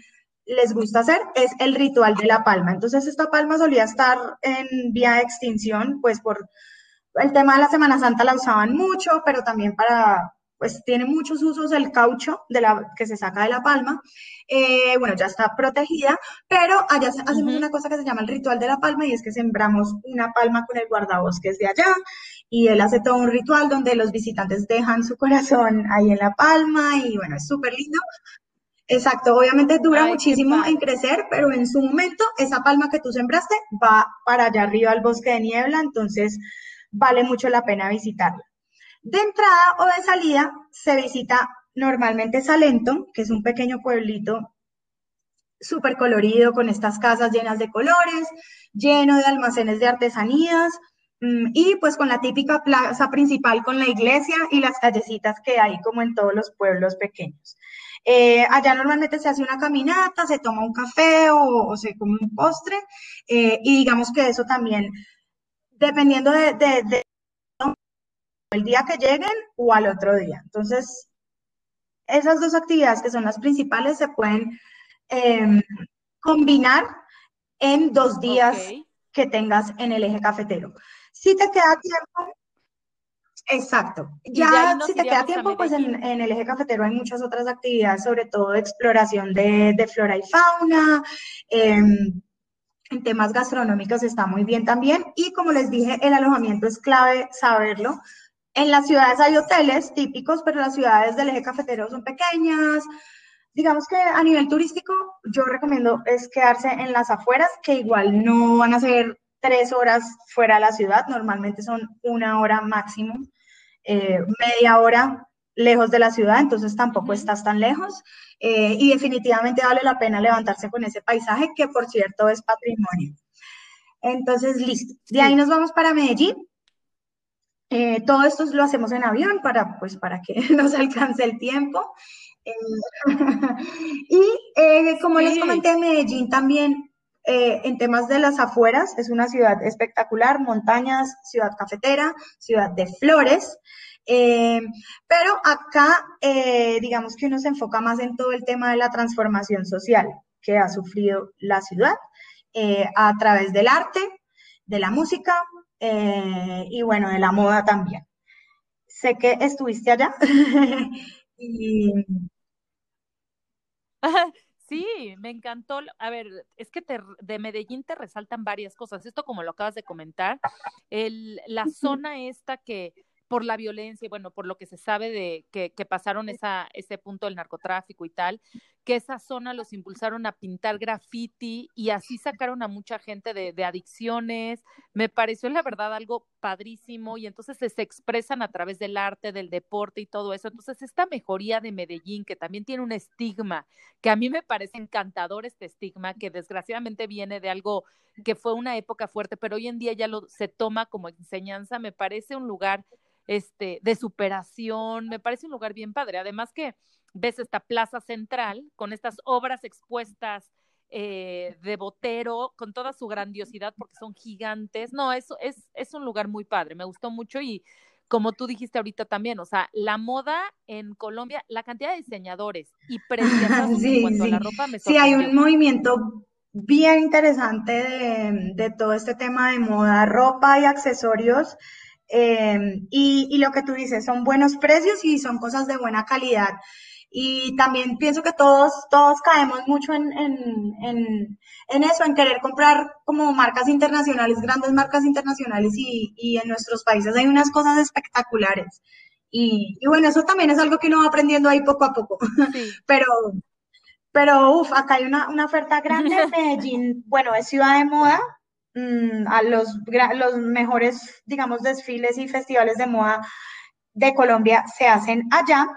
Speaker 2: les gusta hacer es el ritual de la palma. Entonces esta palma solía estar en vía de extinción, pues por el tema de la Semana Santa la usaban mucho, pero también para, pues tiene muchos usos el caucho de la, que se saca de la palma. Eh, bueno, ya está protegida, pero allá hacemos una cosa que se llama el ritual de la palma y es que sembramos una palma con el guardabosques de allá y él hace todo un ritual donde los visitantes dejan su corazón ahí en la palma y bueno, es súper lindo. Exacto, obviamente dura muchísimo en crecer, pero en su momento esa palma que tú sembraste va para allá arriba al bosque de niebla, entonces vale mucho la pena visitarla. De entrada o de salida se visita normalmente Salento, que es un pequeño pueblito súper colorido con estas casas llenas de colores, lleno de almacenes de artesanías mm, y pues con la típica plaza principal con la iglesia y las callecitas que hay como en todos los pueblos pequeños. Eh, allá normalmente se hace una caminata, se toma un café o, se come un postre eh, y digamos que eso también, dependiendo de, el día que lleguen o al otro día. Entonces, esas dos actividades que son las principales se pueden em, combinar en dos días que tengas en el eje cafetero. Si te queda tiempo, Exacto. Ya, si te queda tiempo, pues en, el eje cafetero hay muchas otras actividades, sobre todo exploración de, flora y fauna. Em, en temas gastronómicos está muy bien también. Y como les dije, el alojamiento es clave saberlo. En las ciudades hay hoteles típicos, pero las ciudades del eje cafetero son pequeñas. Digamos que a nivel turístico, yo recomiendo es quedarse en las afueras, que igual no van a ser tres horas fuera de la ciudad, normalmente son una hora máximo. Eh, media hora lejos de la ciudad, entonces tampoco estás tan lejos. Eh, y definitivamente vale la pena levantarse con ese paisaje, que por cierto es patrimonio. Entonces, listo. De ahí nos vamos para Medellín. Eh, todo esto lo hacemos en avión para, pues, para que nos alcance el tiempo. y como les comenté, Medellín también eh, en temas de las afueras, es una ciudad espectacular, montañas, ciudad cafetera, ciudad de flores. Eh, pero acá, eh, digamos que uno se enfoca más en todo el tema de la transformación social que ha sufrido la ciudad a través del arte, de la música y bueno, de la moda también. Sé que estuviste allá y
Speaker 1: Sí, me encantó. A ver, es que te, de Medellín te resaltan varias cosas. Esto, como lo acabas de comentar, el, la zona esta que por la violencia y bueno, por lo que se sabe de que, que pasaron esa, ese punto del narcotráfico y tal, que esa zona los impulsaron a pintar graffiti y así sacaron a mucha gente de, adicciones. Me pareció, la verdad, algo padrísimo y entonces se, se, expresan a través del arte, del deporte y todo eso. Entonces, esta mejoría de Medellín, que también tiene un estigma, que a mí me parece encantador este estigma, que desgraciadamente viene de algo que fue una época fuerte, pero hoy en día ya lo se toma como enseñanza, me parece un lugar este, de superación, me parece un lugar bien padre. Además que ves esta plaza central con estas obras expuestas eh, de Botero, con toda su grandiosidad, porque son gigantes. No, eso es, es un lugar muy padre, me gustó mucho y como tú dijiste ahorita también, o sea, la moda en Colombia, la cantidad de diseñadores y precios sí, en cuanto
Speaker 2: sí.
Speaker 1: a la ropa me
Speaker 2: Sí, hay un movimiento bien interesante de, de todo este tema de moda, ropa y accesorios eh, y, y, lo que tú dices, son buenos precios y son cosas de buena calidad. Y también pienso que todos, todos caemos mucho en, en, en, en eso, en querer comprar como marcas internacionales, grandes marcas internacionales y, y en nuestros países hay unas cosas espectaculares. Y, y, bueno, eso también es algo que uno va aprendiendo ahí poco a poco. Sí. Pero, pero uff, acá hay una, una oferta grande. Medellín, bueno, es ciudad de moda, Mm, a los, los mejores, digamos, desfiles y festivales de moda de Colombia se hacen allá.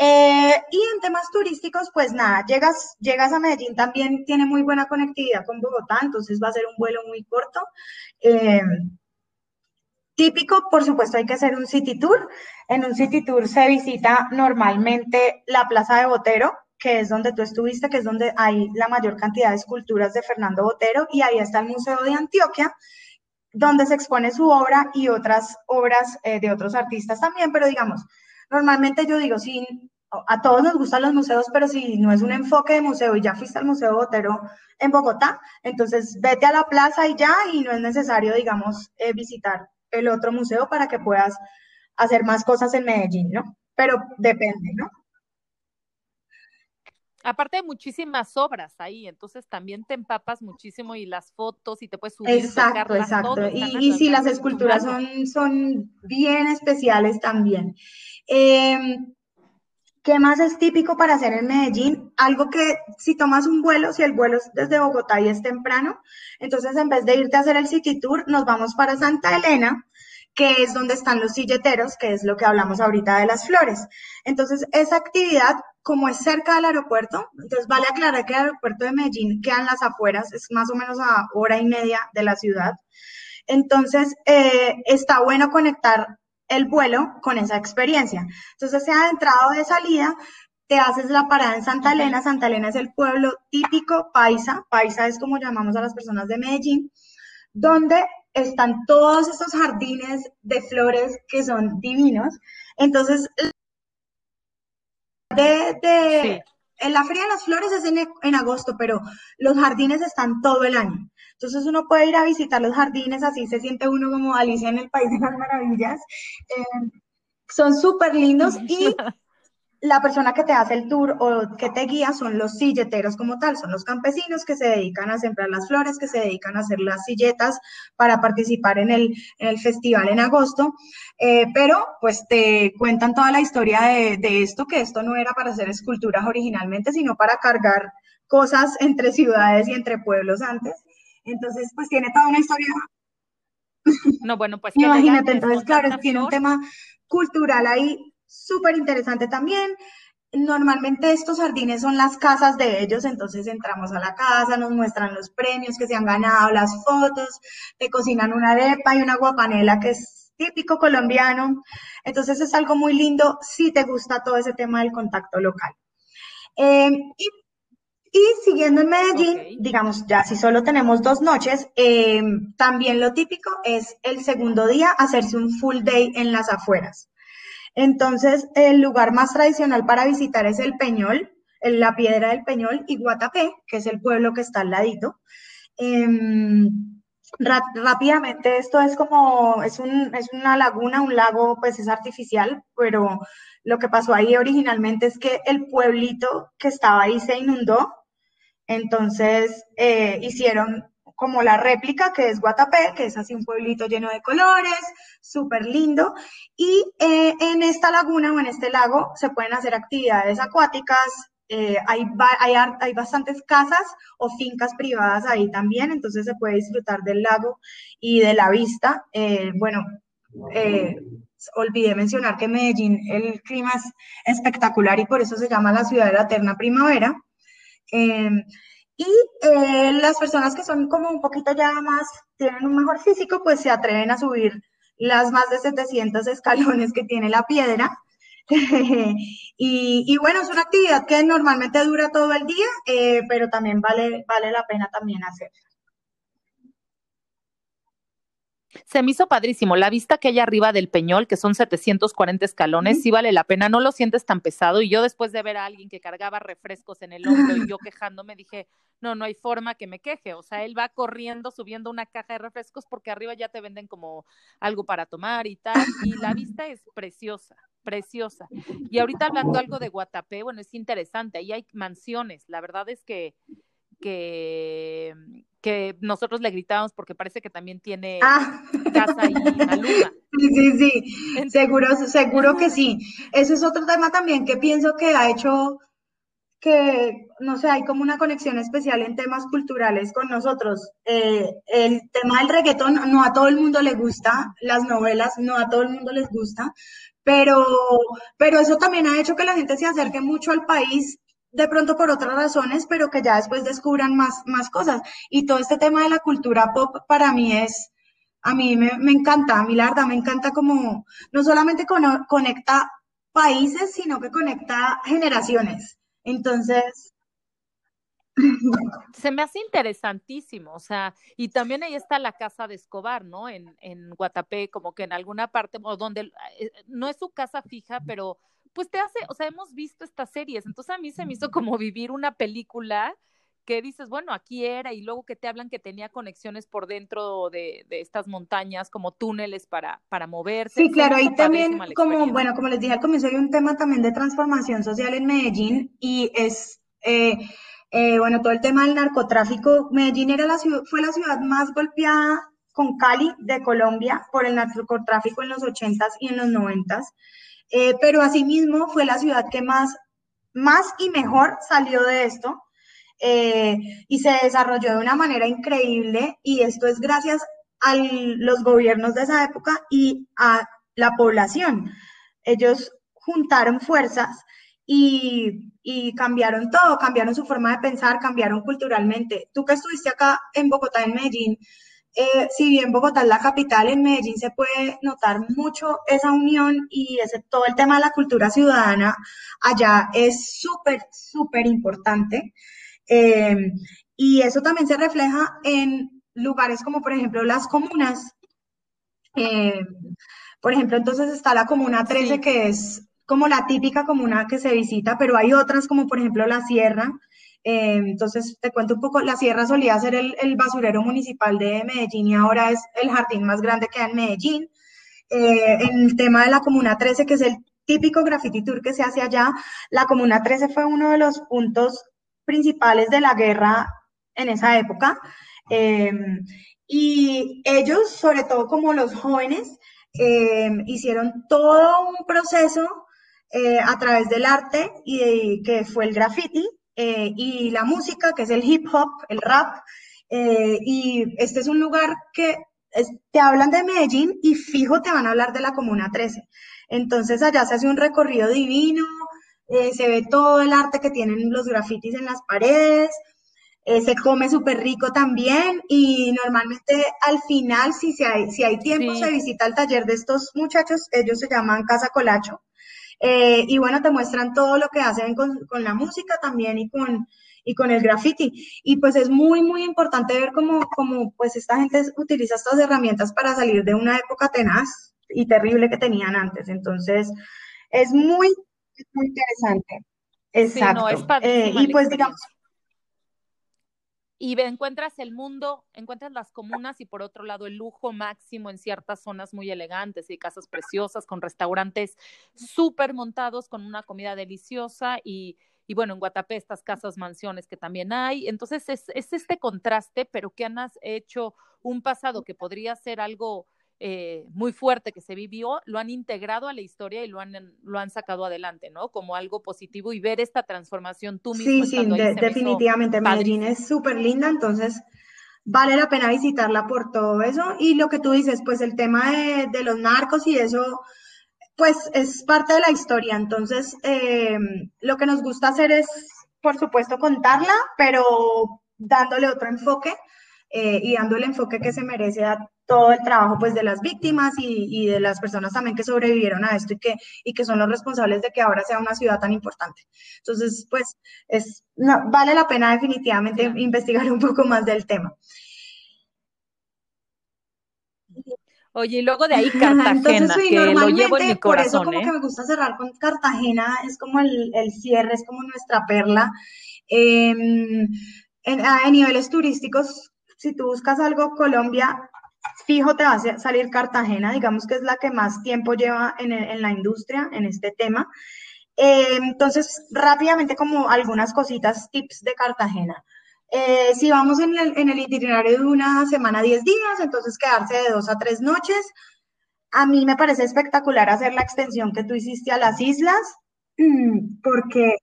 Speaker 2: Eh, y en temas turísticos, pues nada, llegas, llegas a Medellín también tiene muy buena conectividad con Bogotá, entonces va a ser un vuelo muy corto. Eh, típico, por supuesto, hay que hacer un city tour. En un city tour se visita normalmente la Plaza de Botero, que es donde tú estuviste, que es donde hay la mayor cantidad de esculturas de Fernando Botero, y ahí está el Museo de Antioquia, donde se expone su obra y otras obras eh, de otros artistas también, pero digamos, normalmente yo digo, sí, a todos nos gustan los museos, pero si no es un enfoque de museo y ya fuiste al Museo Botero en Bogotá, entonces vete a la plaza y ya, y no es necesario, digamos, eh, visitar el otro museo para que puedas hacer más cosas en Medellín, ¿no? Pero depende, ¿no?
Speaker 1: Aparte hay muchísimas obras ahí, entonces también te empapas muchísimo y las fotos y te puedes subir.
Speaker 2: Exacto, exacto. Y, y sí, las esculturas son, son bien especiales también. Eh, ¿Qué más es típico para hacer en Medellín? Algo que si tomas un vuelo, si el vuelo es desde Bogotá y es temprano, entonces en vez de irte a hacer el City Tour, nos vamos para Santa Elena, que es donde están los silleteros, que es lo que hablamos ahorita de las flores. Entonces, esa actividad, como es cerca del aeropuerto, entonces vale aclarar que el aeropuerto de Medellín queda en las afueras, es más o menos a hora y media de la ciudad. Entonces, eh, está bueno conectar el vuelo con esa experiencia. Entonces, sea de entrada o de salida, te haces la parada en Santa Elena. Santa Elena es el pueblo típico paisa. Paisa es como llamamos a las personas de Medellín, donde están todos estos jardines de flores que son divinos. Entonces, de, de sí. en la Feria de las Flores es en, en, agosto, pero los jardines están todo el año. Entonces uno puede ir a visitar los jardines, así se siente uno como Alicia en el País de las Maravillas. Eh, son súper lindos y la persona que te hace el tour o que te guía son los silleteros como tal, son los campesinos que se dedican a sembrar las flores, que se dedican a hacer las silletas para participar en el, en el festival en agosto, eh, pero pues te cuentan toda la historia de, de, esto, que esto no era para hacer esculturas originalmente, sino para cargar cosas entre ciudades y entre pueblos antes. Entonces, pues tiene toda una historia.
Speaker 1: No, bueno, pues.
Speaker 2: Imagínate, entonces, claro, tiene un tema cultural ahí súper interesante también. Normalmente estos jardines son las casas de ellos, entonces entramos a la casa, nos muestran los premios que se han ganado, las fotos, te cocinan una arepa y una guapanela que es típico colombiano. Entonces es algo muy lindo si te gusta todo ese tema del contacto local. Eh, y, y, siguiendo en Medellín, okay. digamos, ya si solo tenemos dos noches, eh, también lo típico es el segundo día hacerse un full day en las afueras. Entonces, el lugar más tradicional para visitar es el Peñol, la Piedra del Peñol y Guatapé, que es el pueblo que está al ladito. Eh, rápidamente, esto es como, es, un, es una laguna, un lago, pues es artificial, pero lo que pasó ahí originalmente es que el pueblito que estaba ahí se inundó Entonces eh, hicieron como la réplica que es Guatapé, que es así un pueblito lleno de colores, súper lindo. Y eh, en esta laguna o en este lago se pueden hacer actividades acuáticas, eh, hay, hay, hay, bastantes casas o fincas privadas ahí también, entonces se puede disfrutar del lago y de la vista. Eh, bueno, olvidé mencionar que Medellín el clima es espectacular y por eso se llama la ciudad de la eterna primavera. Y eh, las personas que son como un poquito ya más, tienen un mejor físico, pues se atreven a subir las más de 700 escalones que tiene la piedra. y, bueno, es una actividad que normalmente dura todo el día, eh, pero también vale, vale la pena también hacerla.
Speaker 1: Se me hizo padrísimo. La vista que hay arriba del Peñol, que son 740 escalones, sí vale la pena, no lo sientes tan pesado. Y yo después de ver a alguien que cargaba refrescos en el hombro y yo quejándome, dije, no, no hay forma que me queje. O sea, él va corriendo subiendo una caja de refrescos porque arriba ya te venden como algo para tomar y tal. Y la vista es preciosa preciosa. Y ahorita hablando algo de Guatapé, bueno, es interesante, ahí hay mansiones, la verdad es que que, que nosotros le gritábamos porque parece que también tiene ah. casa y Maluma.
Speaker 2: Sí, sí, sí, seguro, seguro que sí. Eso es otro tema también que pienso que ha hecho que, no sé, hay como una conexión especial en temas culturales con nosotros. Eh, el tema del reggaetón no a todo el mundo le gusta, las novelas no a todo el mundo les gusta, pero, pero eso también ha hecho que la gente se acerque mucho al país de pronto por otras razones, pero que ya después descubran más, más cosas. Y todo este tema de la cultura pop para mí es, a mí me, encanta, a mí me encanta como, no solamente conecta países, sino que conecta generaciones. Entonces...
Speaker 1: Se me hace interesantísimo, o sea, y también ahí está la casa de Escobar, ¿no? En, en Guatapé, como que en alguna parte, o donde eh, no es su casa fija, pero pues te hace, o sea, hemos visto estas series, entonces a mí se me hizo como vivir una película que dices, bueno, aquí era, y luego que te hablan que tenía conexiones por dentro de, estas montañas, como túneles para, para moverse.
Speaker 2: Sí, claro, y también, como, bueno, como les dije al comienzo, hay un tema también de transformación social en Medellín, y es, eh, eh, bueno, todo el tema del narcotráfico. Medellín era la ciudad, fue la ciudad más golpeada con Cali de Colombia por el narcotráfico en los 80s y en los 90s. Eh, pero asimismo fue la ciudad que más, más y mejor salió de esto eh, y se desarrolló de una manera increíble y esto es gracias a los gobiernos de esa época y a la población. Ellos juntaron fuerzas y, y, cambiaron todo, cambiaron su forma de pensar, cambiaron culturalmente. Tú que estuviste acá en Bogotá, en Medellín, eh, si bien Bogotá es la capital, en Medellín se puede notar mucho esa unión y ese, todo el tema de la cultura ciudadana allá es súper, súper importante. Eh, y eso también se refleja en lugares como, por ejemplo, las comunas. Eh, por ejemplo, entonces está la Comuna 13, que es como la típica comuna que se visita, pero hay otras como, por ejemplo, la Sierra, eh, entonces, te cuento un poco, la sierra solía ser el, basurero municipal de Medellín y ahora es el jardín más grande que hay en Medellín. Eh, en el tema de la Comuna 13, que es el típico graffiti tour que se hace allá, la Comuna 13 fue uno de los puntos principales de la guerra en esa época. Eh, y ellos, sobre todo como los jóvenes, hicieron todo un proceso a través del arte y que fue el graffiti eh, y la música, que es el hip hop, el rap. Eh, y este es un lugar que te hablan de Medellín y fijo te van a hablar de la Comuna 13. Entonces allá se hace un recorrido divino, eh, se ve todo el arte que tienen los grafitis en las paredes, se come súper rico también y normalmente al final, si, hay, si hay tiempo, se visita el taller de estos muchachos, ellos se llaman Casa Colacho. Eh, y bueno, te muestran todo lo que hacen con, la música también y con, y con el graffiti. Y pues es muy, muy importante ver cómo, cómo pues esta gente utiliza estas herramientas para salir de una época tenaz y terrible que tenían antes. Entonces, es muy, muy interesante. Exacto. Sí, no, es eh, y pues digamos,
Speaker 1: y encuentras el mundo, encuentras las comunas y por otro lado el lujo máximo en ciertas zonas muy elegantes y casas preciosas con restaurantes súper montados con una comida deliciosa y, y bueno, en Guatapé estas casas mansiones que también hay. Entonces es, es este contraste, pero que han hecho un pasado que podría ser algo eh, muy fuerte que se vivió, lo han integrado a la historia y lo han, lo han sacado adelante, ¿no? Como algo positivo y ver esta transformación tú mismo.
Speaker 2: Sí, sí, definitivamente. Medellín es súper linda, entonces vale la pena visitarla por todo eso. Y lo que tú dices, pues el tema de, de los narcos y eso, pues es parte de la historia. Entonces, eh, lo que nos gusta hacer es, por supuesto, contarla, pero dándole otro enfoque eh, y dando el enfoque que se merece a todo el trabajo pues de las víctimas y, y, de las personas también que sobrevivieron a esto y que, y que son los responsables de que ahora sea una ciudad tan importante. Entonces, pues es, vale la pena definitivamente investigar un poco más del tema.
Speaker 1: Oye, y luego de ahí Cartagena, Entonces, sí, que lo llevo en mi corazón.
Speaker 2: Por eso como
Speaker 1: ¿eh?
Speaker 2: que me gusta cerrar con Cartagena, es como el, el cierre, es como nuestra perla. Eh, en, a niveles turísticos, si tú buscas algo Colombia, fijo te va a salir Cartagena, digamos que es la que más tiempo lleva en, en la industria, en este tema. Eh, entonces, rápidamente como algunas cositas, tips de Cartagena. Eh, si vamos en el, en el, itinerario de una semana, 10 días, entonces quedarse de dos a tres noches. A mí me parece espectacular hacer la extensión que tú hiciste a las islas, porque...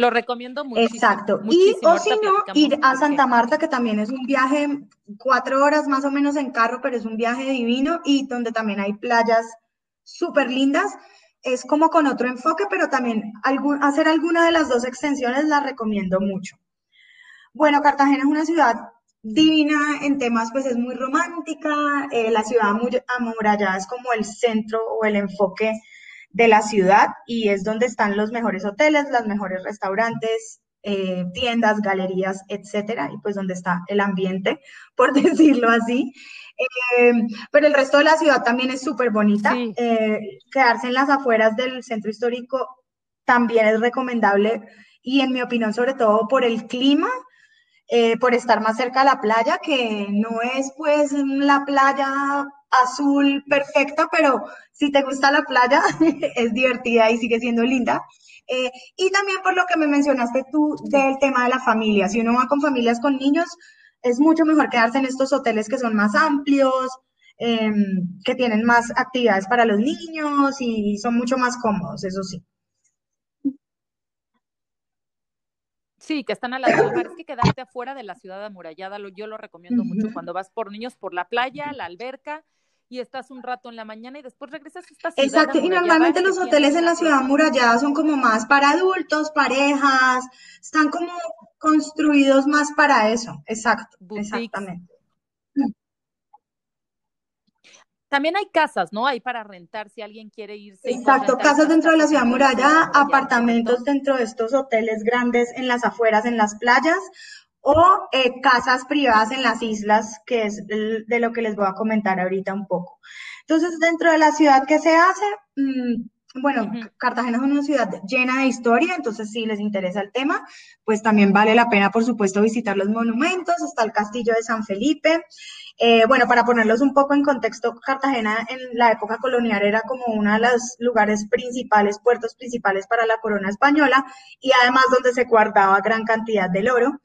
Speaker 1: Lo recomiendo muchísimo.
Speaker 2: Exacto.
Speaker 1: Muchísimo.
Speaker 2: Y o si no, ir a Santa Marta, que también es un viaje, cuatro horas más o menos en carro, pero es un viaje divino y donde también hay playas súper lindas es como con otro enfoque, pero también hacer alguna de las dos extensiones la recomiendo mucho. Bueno, Cartagena es una ciudad divina en temas, pues es muy romántica, eh, la ciudad amurallada es como el centro o el enfoque de la ciudad y es donde están los mejores hoteles, los mejores restaurantes, eh, tiendas, galerías, etcétera, y pues donde está el ambiente, por decirlo así. Eh, pero el resto de la ciudad también es súper bonita. Eh, quedarse en las afueras del centro histórico también es recomendable y en mi opinión sobre todo por el clima, eh, por estar más cerca a la playa, que no es pues la playa azul perfecta, pero si te gusta la playa es divertida y sigue siendo linda. y también por lo que me mencionaste tú del tema de la familia, si uno va con familias con niños, es mucho mejor quedarse en estos hoteles que son más amplios, em, que tienen más actividades para los niños y son mucho más cómodos, eso sí.
Speaker 1: Sí, que están a la mar. Es que quedarte afuera de la ciudad amurallada, yo lo recomiendo mucho cuando vas por niños por la playa, la alberca y estás un rato en la mañana y después regresas a esta ciudad.
Speaker 2: Exacto, y normalmente los hoteles en la ciudad amurallada son como más para adultos, parejas, están como construidos más para eso. Exacto, exactamente.
Speaker 1: También hay casas, ¿no? Hay para rentar si alguien quiere irse.
Speaker 2: Exacto, casas dentro de la ciudad amurallada, apartamentos dentro de estos hoteles grandes en las afueras, en las playas, o eh, casas privadas en las islas, que es de lo que les voy a comentar ahorita un poco. Entonces, dentro de la ciudad, ¿qué se hace? Mm, bueno, Cartagena es una ciudad llena de historia, entonces si les interesa el tema, pues también vale la pena, por supuesto, visitar los monumentos. Está el castillo de San Felipe. Eh, bueno, para ponerlos un poco en contexto, Cartagena en la época colonial era como uno de los lugares principales, puertos principales para la corona española y además donde se guardaba gran cantidad del oro.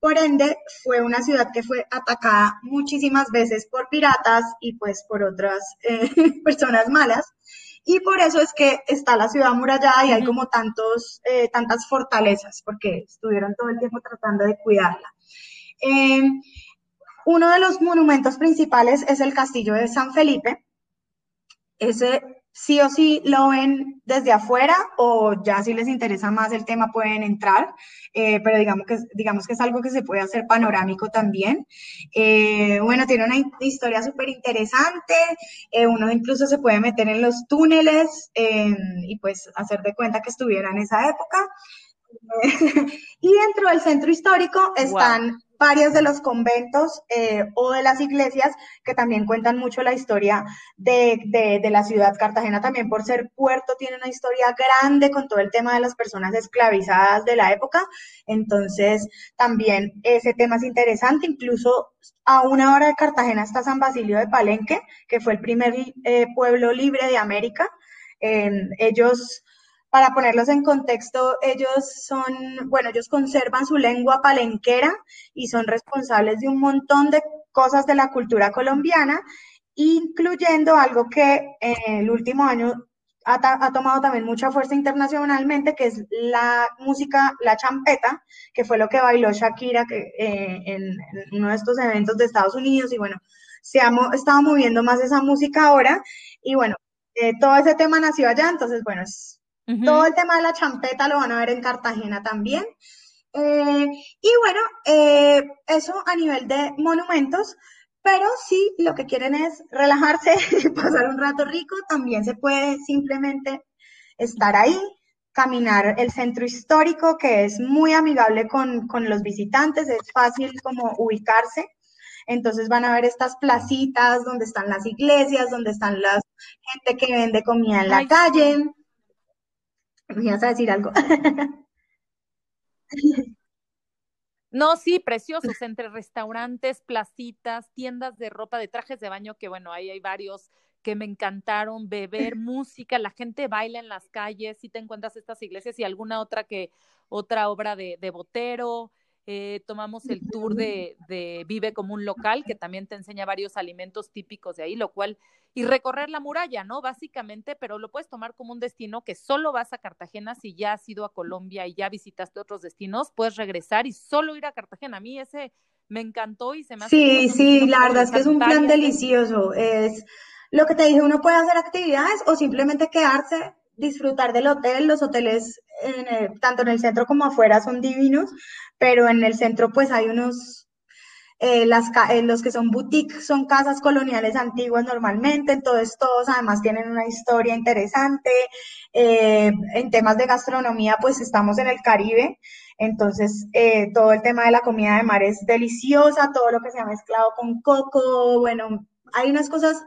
Speaker 2: Por ende, fue una ciudad que fue atacada muchísimas veces por piratas y pues por otras eh, personas malas. Y por eso es que está la ciudad amurallada y hay como tantos, eh, tantas fortalezas, porque estuvieron todo el tiempo tratando de cuidarla. Eh, uno de los monumentos principales es el castillo de San Felipe. Ese sí o sí lo ven desde afuera o ya si les interesa más el tema pueden entrar, eh, pero digamos que, digamos que es algo que se puede hacer panorámico también. Eh, bueno, tiene una historia súper interesante, eh, uno incluso se puede meter en los túneles y pues hacer de cuenta que estuviera en esa época. y dentro del centro histórico están varios de los conventos eh, o de las iglesias que también cuentan mucho la historia de, de, la ciudad. Cartagena también por ser puerto tiene una historia grande con todo el tema de las personas esclavizadas de la época. Entonces también ese tema es interesante. Incluso a una hora de Cartagena está San Basilio de Palenque, que fue el primer eh, pueblo libre de América. ellos para ponerlos en contexto, ellos son, bueno, ellos conservan su lengua palenquera y son responsables de un montón de cosas de la cultura colombiana, incluyendo algo que en el último año ha, tomado también mucha fuerza internacionalmente, que es la música, la champeta, que fue lo que bailó Shakira que, eh, en, uno de estos eventos de Estados Unidos. Y bueno, se ha estado moviendo más esa música ahora. Y bueno, eh, todo ese tema nació allá, entonces bueno, todo el tema de la champeta lo van a ver en Cartagena también. Eh, y bueno, eso a nivel de monumentos. Pero si lo que quieren es relajarse y pasar un rato rico, también se puede simplemente estar ahí, caminar el centro histórico, que es muy amigable con, los visitantes, es fácil como ubicarse. Entonces van a ver estas placitas donde están las iglesias, donde están la gente que vende comida en la calle. ¿Me vas a decir algo?
Speaker 1: No, sí, preciosos, entre restaurantes, placitas, tiendas de ropa, de trajes de baño, que bueno, ahí hay varios que me encantaron, beber, música, la gente baila en las calles, si te encuentras estas iglesias y alguna otra que, otra obra de, de Botero, eh, tomamos el tour de, de, Vive como un local, que también te enseña varios alimentos típicos de ahí, lo cual, y recorrer la muralla, ¿no? Básicamente, pero lo puedes tomar como un destino que solo vas a Cartagena si ya has ido a Colombia y ya visitaste otros destinos, puedes regresar y solo ir a Cartagena. A mí ese me encantó y se me
Speaker 2: hace... Sí, sí, la verdad es que es un plan delicioso. Es lo que te dije, uno puede hacer actividades o simplemente quedarse disfrutar del hotel. Los hoteles, tanto en el centro como afuera, son divinos, pero en el centro pues hay unos, eh, las, eh, los que son boutiques son casas coloniales antiguas normalmente, entonces todos además tienen una historia interesante. Eh, en temas de gastronomía pues estamos en el Caribe, entonces todo el tema de la comida de mar es deliciosa, todo lo que se ha mezclado con coco, bueno, hay unas cosas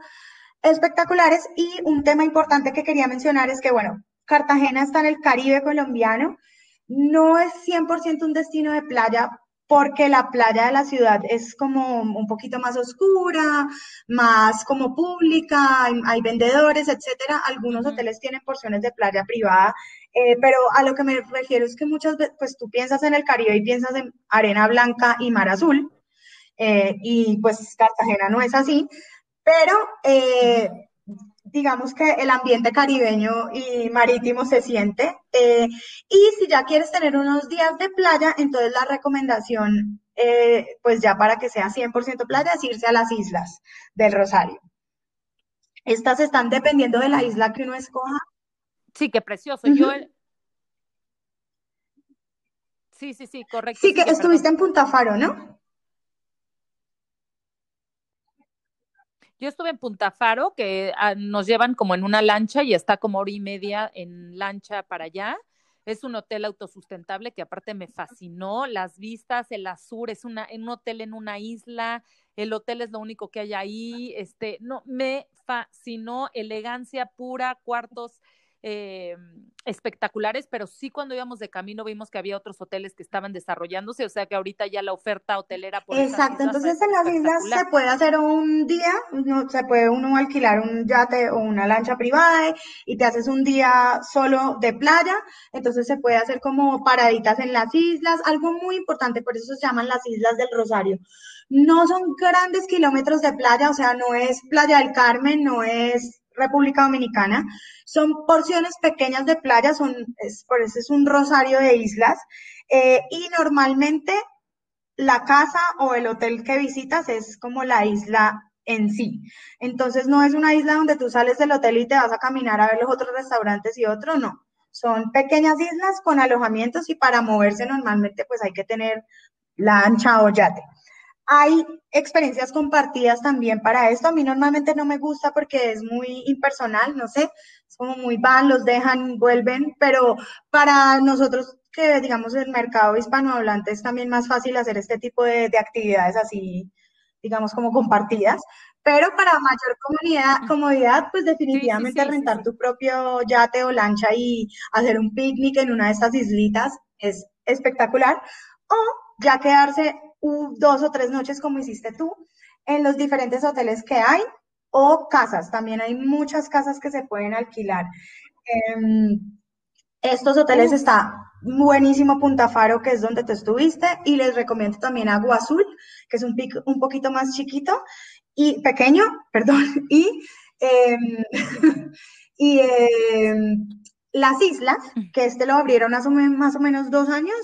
Speaker 2: espectaculares y un tema importante que quería mencionar es que, bueno, Cartagena está en el Caribe colombiano, no es 100% un destino de playa porque la playa de la ciudad es como un poquito más oscura, más como pública, hay, vendedores, etcétera. Algunos hoteles tienen porciones de playa privada, eh, pero a lo que me refiero es que muchas veces, pues tú piensas en el Caribe y piensas en arena blanca y mar azul, eh, y pues Cartagena no es así. Pero eh, digamos que el ambiente caribeño y marítimo se siente. Eh, y si ya quieres tener unos días de playa, entonces la recomendación, eh, pues ya para que sea 100% playa, es irse a las islas del Rosario. Estas están dependiendo de la isla que uno escoja.
Speaker 1: Sí, qué precioso. Yo Sí, sí, sí, correcto.
Speaker 2: Sí, que estuviste en Punta Faro, ¿no?
Speaker 1: Yo estuve en Punta Faro, que ah, nos llevan como en una lancha y está como hora y media en lancha para allá. Es un hotel autosustentable que aparte me fascinó. Las vistas, el azul, es una, un hotel en una isla. El hotel es lo único que hay ahí. Este, no, me fascinó. Elegancia pura, cuartos eh, espectaculares, pero sí cuando íbamos de camino vimos que había otros hoteles que estaban desarrollándose, o sea que ahorita ya la oferta hotelera
Speaker 2: por Exacto, entonces en las islas se puede hacer un día, se puede uno alquilar un yate o una lancha privada y te haces un día solo de playa, entonces se puede hacer como paraditas en las islas, algo muy importante, por eso se llaman las Islas del Rosario. No son grandes kilómetros de playa, o sea, no es Playa del Carmen, no es República Dominicana. Son porciones pequeñas de playa, son, por eso es un rosario de islas. Eh, y normalmente la casa o el hotel que visitas es como la isla en sí. Entonces no es una isla donde tú sales del hotel y te vas a caminar a ver los otros restaurantes y otro, no. Son pequeñas islas con alojamientos y para moverse normalmente pues hay que tener lancha o yate. Hay experiencias compartidas también para esto. A mí normalmente no me gusta porque es muy impersonal, no sé, es como muy van, los dejan, vuelven, pero para nosotros que digamos el mercado hispanohablante es también más fácil hacer este tipo de, actividades así, digamos como compartidas. Pero para mayor comodidad, comodidad pues definitivamente rentar tu propio yate o lancha y hacer un picnic en una de estas islitas es espectacular. O ya quedarse dos o tres noches como hiciste tú en los diferentes hoteles que hay o casas. También hay muchas casas que se pueden alquilar. Em, Estos hoteles está buenísimo Punta Faro, que es donde tú estuviste, y les recomiendo también Agua Azul, que es un, un poquito más chiquito y pequeño, perdón, y, em, y em, las islas, que este lo abrieron hace más o menos dos años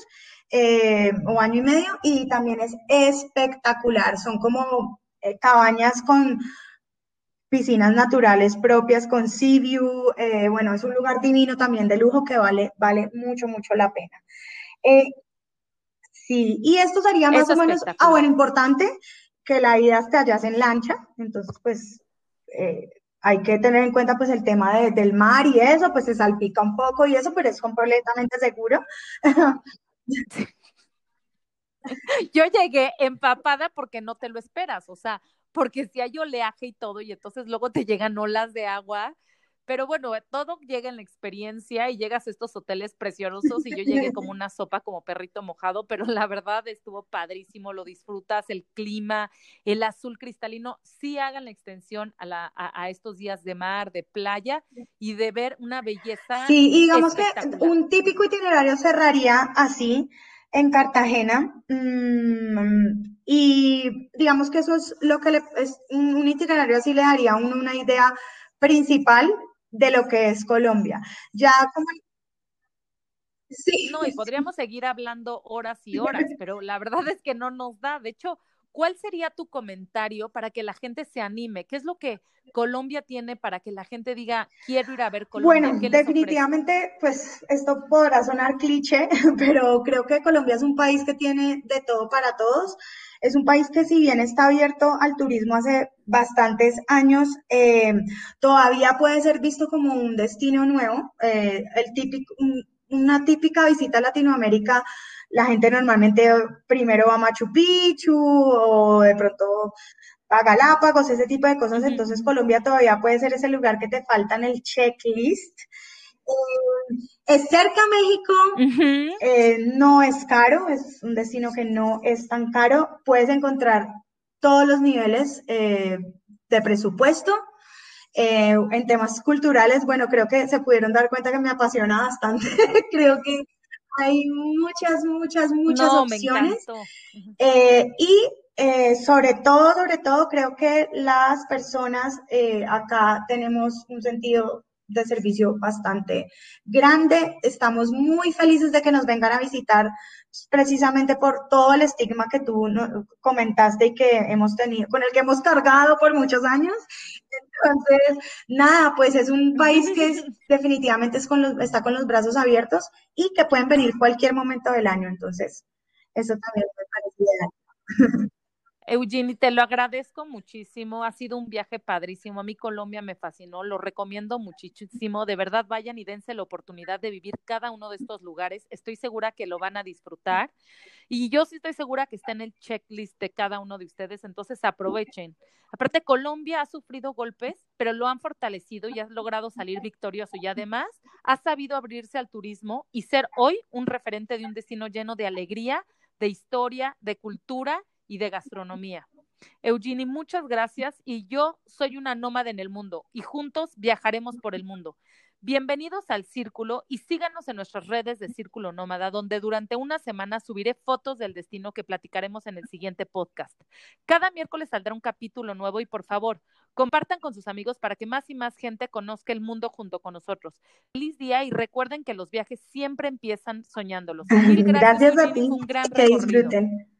Speaker 2: eh, o año y medio, y también es espectacular, son como eh, cabañas con piscinas naturales propias con Sea View, eh, bueno, es un lugar divino también de lujo que vale, vale mucho, mucho la pena. Sí, y esto sería más o menos, ah, bueno, importante que la ida hasta allá en lancha, entonces pues hay que tener en cuenta pues el tema del mar y eso, pues se salpica un poco y eso, pero es completamente seguro.
Speaker 1: Yo llegué empapada porque no te lo esperas, o sea, porque si hay oleaje y todo, y entonces luego te llegan olas de agua. Pero bueno, todo llega en la experiencia y llegas a estos hoteles preciosos y yo llegué como una sopa, como perrito mojado, pero la verdad estuvo padrísimo, lo disfrutas, el clima, el azul cristalino, sí hagan la extensión a, la, a, estos días de mar, de playa y de ver una belleza.
Speaker 2: Sí, digamos que un típico itinerario cerraría así, en Cartagena. Mm, y digamos que eso es lo que le, es un, itinerario así le daría a uno una idea principal de lo que es Colombia. Ya como
Speaker 1: Sí. No, y podríamos seguir hablando horas y horas, pero la verdad es que no nos da. De hecho, ¿cuál sería tu comentario para que la gente se anime? ¿Qué es lo que Colombia tiene para que la gente diga, quiero ir a ver Colombia?
Speaker 2: Bueno, definitivamente, pues esto podrá sonar cliché, pero creo que Colombia es un país que tiene de todo para todos. Es un país que si bien está abierto al turismo hace bastantes años, eh, todavía puede ser visto como un destino nuevo. Eh, el típico, una típica visita a Latinoamérica la gente normalmente primero va a Machu Picchu o de pronto a Galápagos, ese tipo de cosas. Entonces Colombia todavía puede ser ese lugar que te falta en el checklist. Eh, es cerca a México, eh, no es caro, es un destino que no es tan caro. Puedes encontrar todos los niveles eh, de presupuesto. en temas culturales, bueno, creo que se pudieron dar cuenta que me apasiona bastante. creo que hay muchas, muchas, muchas opciones. Eh, y eh, sobre todo, sobre todo, creo que las personas eh, acá tenemos un sentido de servicio bastante grande. Estamos muy felices de que nos vengan a visitar precisamente por todo el estigma que tú comentaste y que hemos tenido, con el que hemos cargado por muchos años. Entonces, nada, pues es un país que definitivamente es con los, está con los brazos abiertos y que pueden venir cualquier momento del año. Entonces, eso también me parece ideal.
Speaker 1: Eugenie, te lo agradezco muchísimo. Ha sido un viaje padrísimo. A mí Colombia me fascinó. Lo recomiendo muchísimo. De verdad, vayan y dense la oportunidad de vivir cada uno de estos lugares. Estoy segura que lo van a disfrutar. Y yo sí estoy segura que está en el checklist de cada uno de ustedes. Entonces, aprovechen. Aparte, Colombia ha sufrido golpes, pero lo han fortalecido y ha logrado salir victorioso. Y además, ha sabido abrirse al turismo y ser hoy un referente de un destino lleno de alegría, de historia, de cultura y de gastronomía. Eugenie, muchas gracias y yo soy una nómada en el mundo y juntos viajaremos por el mundo. Bienvenidos al Círculo y síganos en nuestras redes de Círculo Nómada, donde durante una semana subiré fotos del destino que platicaremos en el siguiente podcast. Cada miércoles saldrá un capítulo nuevo y por favor, compartan con sus amigos para que más y más gente conozca el mundo junto con nosotros. Feliz día y recuerden que los viajes siempre empiezan soñándolos.
Speaker 2: gracias, a ti. Un gran que disfruten.